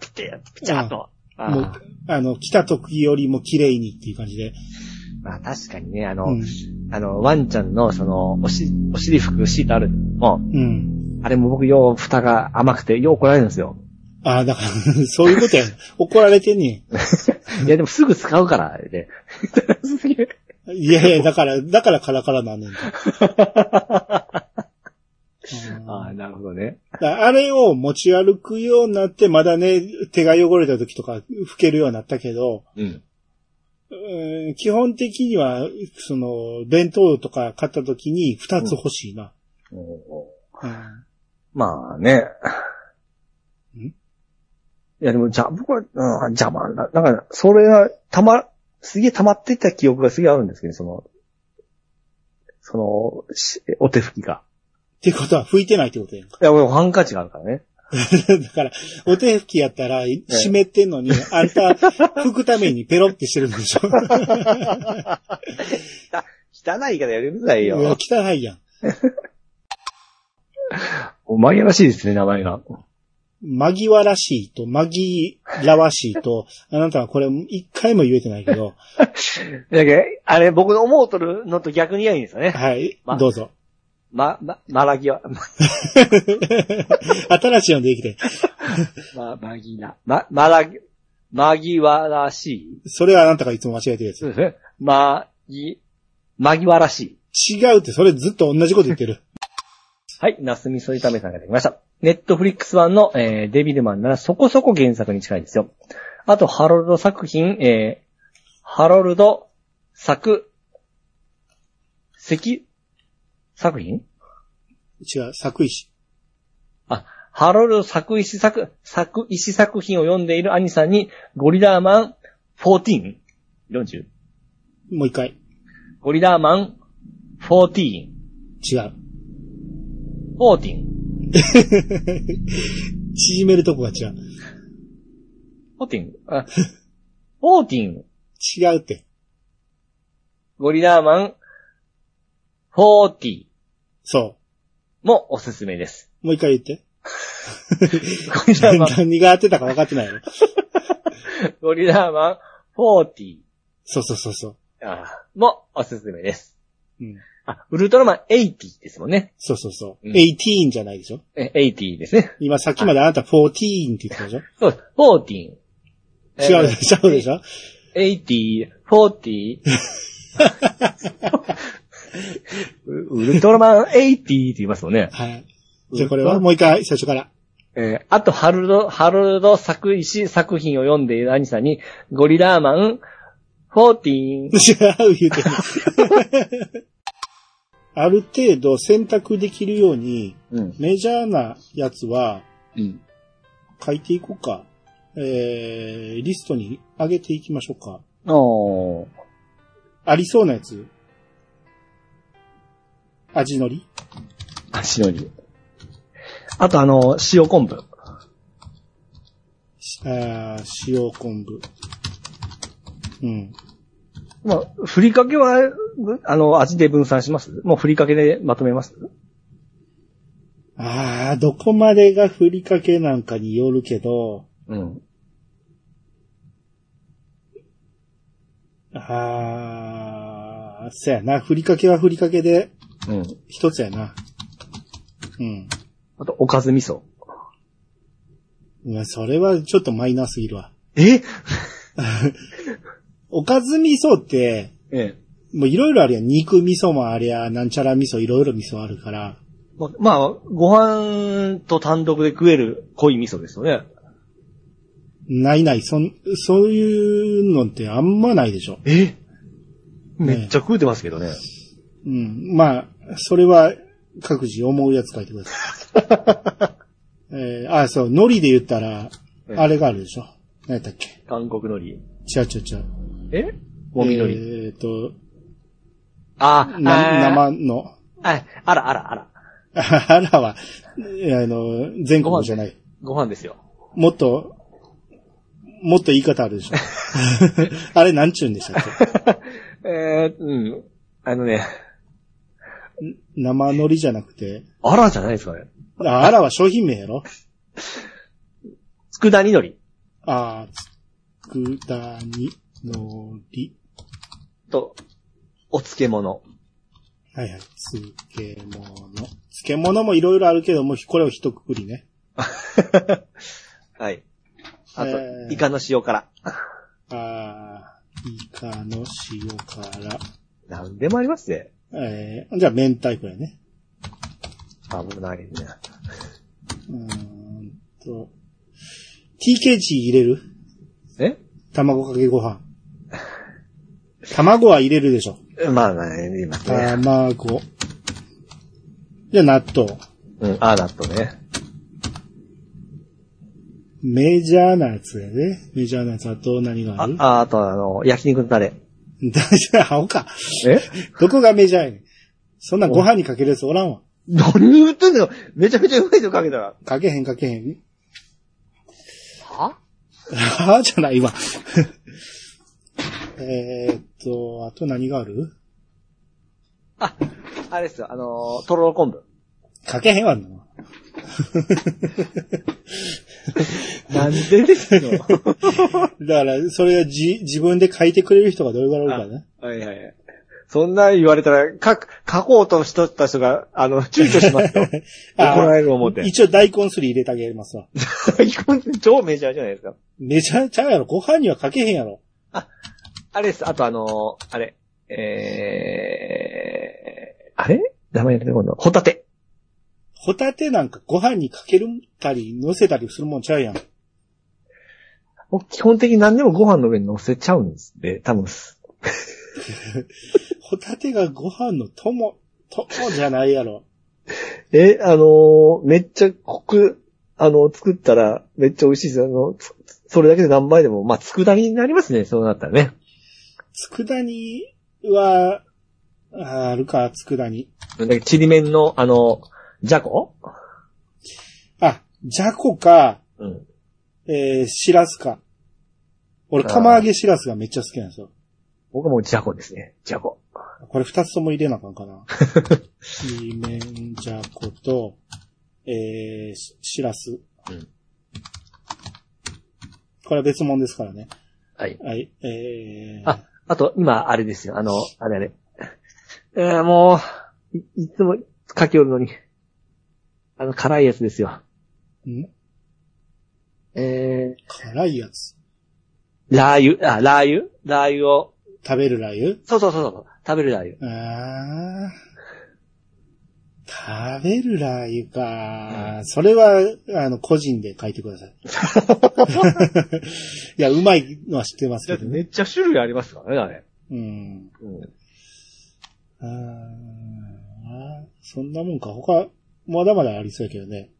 ピチャピチャッと。あもうー、あの、来た時よりも綺麗にっていう感じで。まあ確かにね、あの、うん。あの、ワンちゃんのその、おし、お尻拭くシートあるのも、うん。あれも僕よう蓋が甘くてよう怒られるんですよ。ああ、だから、そういうことや。怒られてんね いやでもすぐ使うから、あれで。ん。いやいや、だから、だからカラカラなんね んああ、なるほどね。あれを持ち歩くようになって、まだね、手が汚れた時とか拭けるようになったけど、うん。うん基本的には、その、弁当とか買った時に二つ欲しいな。うんまあね。ん？いやでも、じゃ、僕は、うん、邪魔な、なんか、それが、たま、すげえ溜まってった記憶がすげえあるんですけど、その、その、しお手拭きが。ってことは拭いてないってことやんか。いや、俺ハンカチがあるからね。だから、お手拭きやったら、湿ってんのに、あんた、拭くためにペロってしてるんでしょ。汚いからやめてくださいいやよ。汚いやん。お前らしいですね、名前が。紛らしいと、紛らわしいと、あなたはこれ一回も言えてないけど、だけど、あれ、僕の思うとるのと逆に言えばいいんですよね。はい、まどうぞ。ま、ま、まらぎは、新しいのできて。ま、まぎな、ま、まらぎ、まぎわらしい。それはあなたがいつも間違えてるやつそう。ですね。まぎ、まぎわらしい。違うって、それずっと同じこと言ってる。はい、ナスミソイタメさんができました。ネットフリックス版の、えー、デビルマンならそこそこ原作に近いですよ。あと、ハロルド作品、えー、ハロルド作、石、作品？違う、作石。あ、ハロルド作石作、作石作品を読んでいる兄さんに、ゴリラーマン？14?40? もう一回。ゴリラーマン14。違う。14。縮めるとこが違う。14? あ、フォーティン、違うって。ゴリラーマン、フォーティそもおすすめです。う。もう一回言って。ゴリラーマン、何が合ってたか分かってないやろ。ゴリラーマン、フォーティそうそうそうそう。もおすすめです。うん。あ、ウルトラマン80ですもんね。そうそうそう。うん18じゃないでしょ？え、80ですね。今さっきまであなた14って言ってたでしょ？そうです。14。違うでしょ？違うでしょ？80、40。ウ ウルトラマン80って言いますもんね。はい。じゃあこれはもう一回最初から。えーあと、ハルド、ハルド作石作品を読んでいる兄さんに、ゴリラーマン、14。違う言うてる。ある程度選択できるように、うん。メジャーなやつはうん。書いていこうか。えー、リストに上げていきましょうか。ありそうなやつ。味のり足のり。あと、あの、塩昆布。あー塩昆布。うん。まあ、ふりかけは、あの、味で分散します？もうふりかけでまとめます？あー、どこまでがふりかけなんかによるけど、うん。あー、そやな。ふりかけはふりかけでうん。一つやな。うん。あと、おかず味噌。いや、それはちょっとマイナーすぎるわ。え？おかず味噌って、ええ。もういろいろあるやん。肉味噌もありゃ、なんちゃら味噌いろいろ味噌あるから。ままあ、ご飯と単独で食える濃い味噌ですよね。ないない、そん、そういうのってあんまないでしょ。え？めっちゃ食うてますけどね。うん。まあ、それは各自思うやつ書いてください。えー、あ、そう、海苔で言ったら、ええあれがあるでしょ。何やったっけ？韓国海苔。違う違う違う。え？ゴミ海苔。えっ、と、あ、な、あ生の、あ、あらあらあら。あら は、あの、全国じゃない。ご飯ですよ。もっと、もっと言い方あるでしょ。あれなんちゅうんでしたっ えー、うん。あのね、け生海苔じゃなくて、あらじゃないですかね。ああらは商品名やろ？佃煮海苔ああ、つくだにのり。と、お漬物。はいはい。漬物。漬物もいろいろあるけども、これを一括りね。はい。あと、えーイカの塩辛。ああ、イカの塩辛。なんでもありますね。えー、じゃあ明太子やね。危ないね。うーんと、TKG 入れる？え？卵かけご飯。卵は入れるでしょ。まあね、言いますね。卵。じゃあ納豆。うん、ああ、納豆ね。メジャーなやつやね。メジャーなやつあと何がある、ああ、あとあの、焼肉のタレ。大丈夫、青か。え？どこがメジャーやねん。そんなご飯にかけるやつおらんわ。何言ってんの？よめちゃめちゃうまいとかけたら。かけへんかけへん。は？はぁ？じゃないわ。えーっと、あと何がある？あ、あれですよ、あのー、とろろ昆布。かけへんわんな。なんでですの？だから、それはじ、自分で書いてくれる人がどれぐらいおるかね。はいはいはい。そんな言われたら、書く、書こうとしとった人が、あの、躊躇しますよ。あ怒られる思って。一応大根すり入れてあげますわ。超メジャーじゃないですか。めちゃちゃうやろ。ご飯にはかけへんやろ。あれです。あとあのーあれ。えー、あれ？名前出てこんのホタテ。ホタテなんかご飯にかけるたり、乗せたりするもんちゃうやん。僕基本的に何でもご飯の上に乗せちゃうんですって、多分す。ホタテがご飯の友、友じゃないやろ。え、あのーめっちゃコク、あの、作ったらめっちゃ美味しいです。あの、つそれだけで何倍でも、まあ、佃煮になりますね、そうなったらね。佃煮は、ああるか、佃煮。ちりめんの、あの、じゃこ？あ、じゃこか、うん。えー、しらすか。俺、釜揚げしらすがめっちゃ好きなんですよ。僕はもうジャコですね。ジャコ。これ二つとも入れなあかんかな。ちめんじゃこと、えー、ししらす。うんこれは別物ですからね。はい。はい、えー、あ、あと、今、あれですよ。あの、あれあれ。えー、もう、い、いつも書きおるのに。あの、辛いやつですよ。ん？え辛いやつ？ー、ラー油、あ、ラー油？ラー油を、食べるラー油？そうそうそうそう、食べるラー油。あー。食べるラー油か、それは、あの、個人で書いてください。いや、うまいのは知ってますけどね。っちゃ種類ありますからね、あれ。うん。うん。あーそんなもんか。他、まだまだありそうやけどね。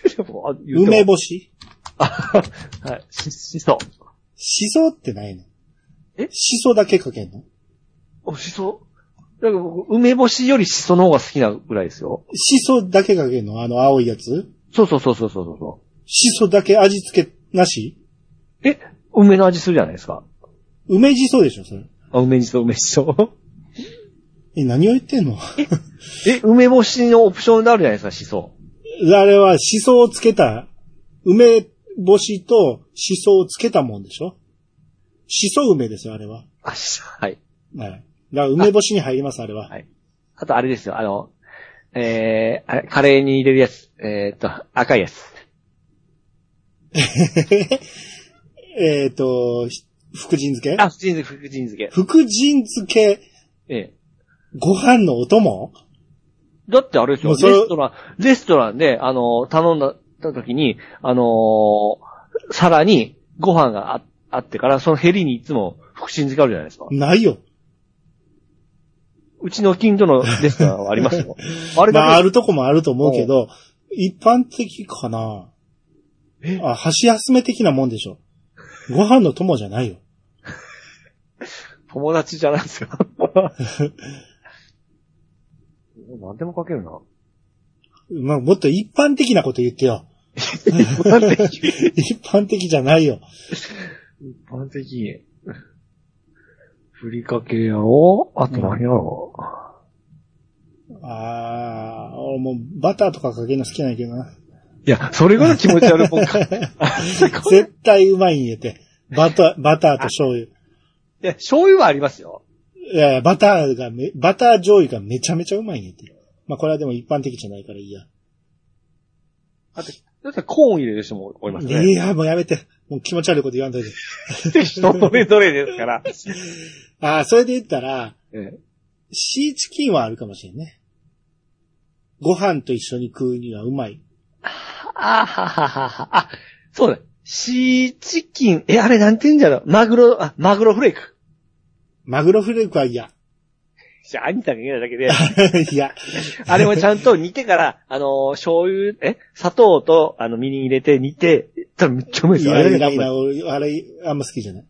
梅干し？はい。し、しそ。しそってないの？え？しそだけかけんの？お、しそ？だから僕、梅干しよりしその方が好きなぐらいですよ。しそだけかけんの？あの青いやつ？そうそうそうそうそうそしそだけ味付けなし？う。え、梅の味するじゃないですか。梅じそでしょそれ。あ、梅しそ、梅しそ。え、何を言ってんの？え、梅干しのオプションであるじゃないですか、しそ。あれはしそをつけた、梅干しとしそをつけたもんでしょ？しそ梅ですよ、あれは。あ。はい。はい。だから梅干しに入ります、あれは。はいあと、あれですよ、あの、えー、カレーに入れるやつ。えーっと、赤いやつ。えっと、ひ福神漬け？あ、福神漬け、福神漬け。福神漬け、ええ。ご飯のお供？だってあれですよ、レストラン、レストランで、あの、頼んだ時に、あのー皿にご飯がああってから、そのヘリにいつも福神漬けあるじゃないですか。ないよ。うちの近所のレストランはありますよ。あれだけ、まあ、あるとこもあると思うけど、一般的かな？あ、箸休め的なもんでしょ。ご飯の友じゃないよ。友達じゃないですよ。何でもかけるな。まあ、もっと一般的なこと言ってよ。一般的？一般的じゃないよ。一般的？ふりかけやろあと何やろああ、俺もうバターとかかけるの好きなんやけどな。いや、それが気持ち悪いもんか。い 絶対うまいんやって。バター、バターと醤油。や、醤油はありますよ。いやバターがめ、バター醤油がめちゃめちゃうまいんやって。まあこれはでも一般的じゃないからいいや。だってコーン入れる人もおりますね。いや、もうやめて。もう気持ち悪いこと言わんといて。人それぞれですから。ああ、それで言ったら、ええシーチキンはあるかもしれんね。ご飯と一緒に食うにはうまい。あはははは。あ、そうだ。シーチキン、え、あれなんて言うんじゃろマグロ、あ、マグロフレーク。マグロフレークは嫌。じゃあ、兄さんが言うだけで、いや、あれもちゃんと煮てから、あのー醤油、え、砂糖と、あの、みりん入れて煮て、多分めっちゃうまいですよ。あれいやいや、俺、あれ、あんま好きじゃない。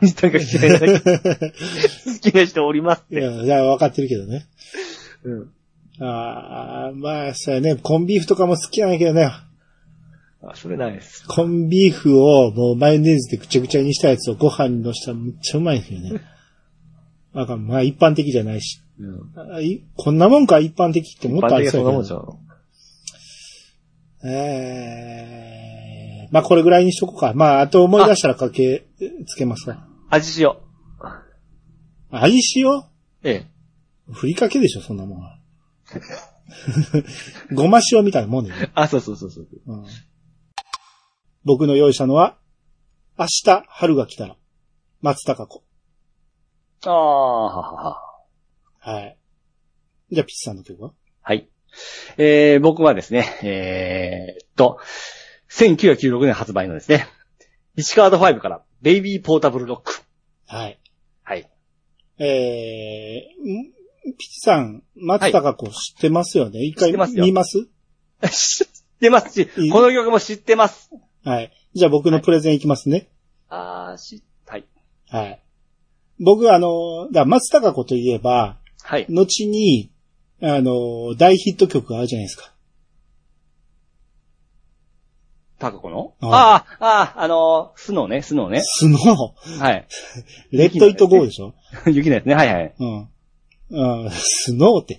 兄さんが嫌いなだけ好きな人おりますって。いや、いや、分かってるけどね。うん。ああ、まあ、そうやね、コンビーフとかも好きなんやけどね。あ、それないです。コンビーフをもうマヨネーズでぐちゃぐちゃにしたやつをご飯にのしたらめっちゃうまいんですよね。なんかまあ一般的じゃないし。うん。あいこんなもんか一般的ってもっとありそそうなもんじゃん。えー、まあこれぐらいにしとこうか。まああと思い出したらかけつけますか。味塩。味塩ええ。ふりかけでしょ、そんなもんは。ごま塩みたいなもんでね。あ、そうそうそうそう。うん僕の用意したのは、明日春が来たら、松高子。ああ、ははは。はい。じゃあ、ピッチさんの曲は？はい。えー、僕はですね、えーっと、1996年発売のですね、石カード5から、ベイビーポータブルロック。はい。はい。えー、んピッチさん、松高子知ってますよね、一回知ってますよ見ます？知ってますしいい、この曲も知ってます。はい。じゃあ僕のプレゼンいきますね。あー、し、はい。はい。僕、あの、だ松高子といえば、はい。後に、あの、大ヒット曲があるじゃないですか。タカコの？あああ、ああ、あのー、スノーね、スノーね。スノー？はい。レッドイットゴーでしょ？雪のやつね、はいはい。うん。あスノーって。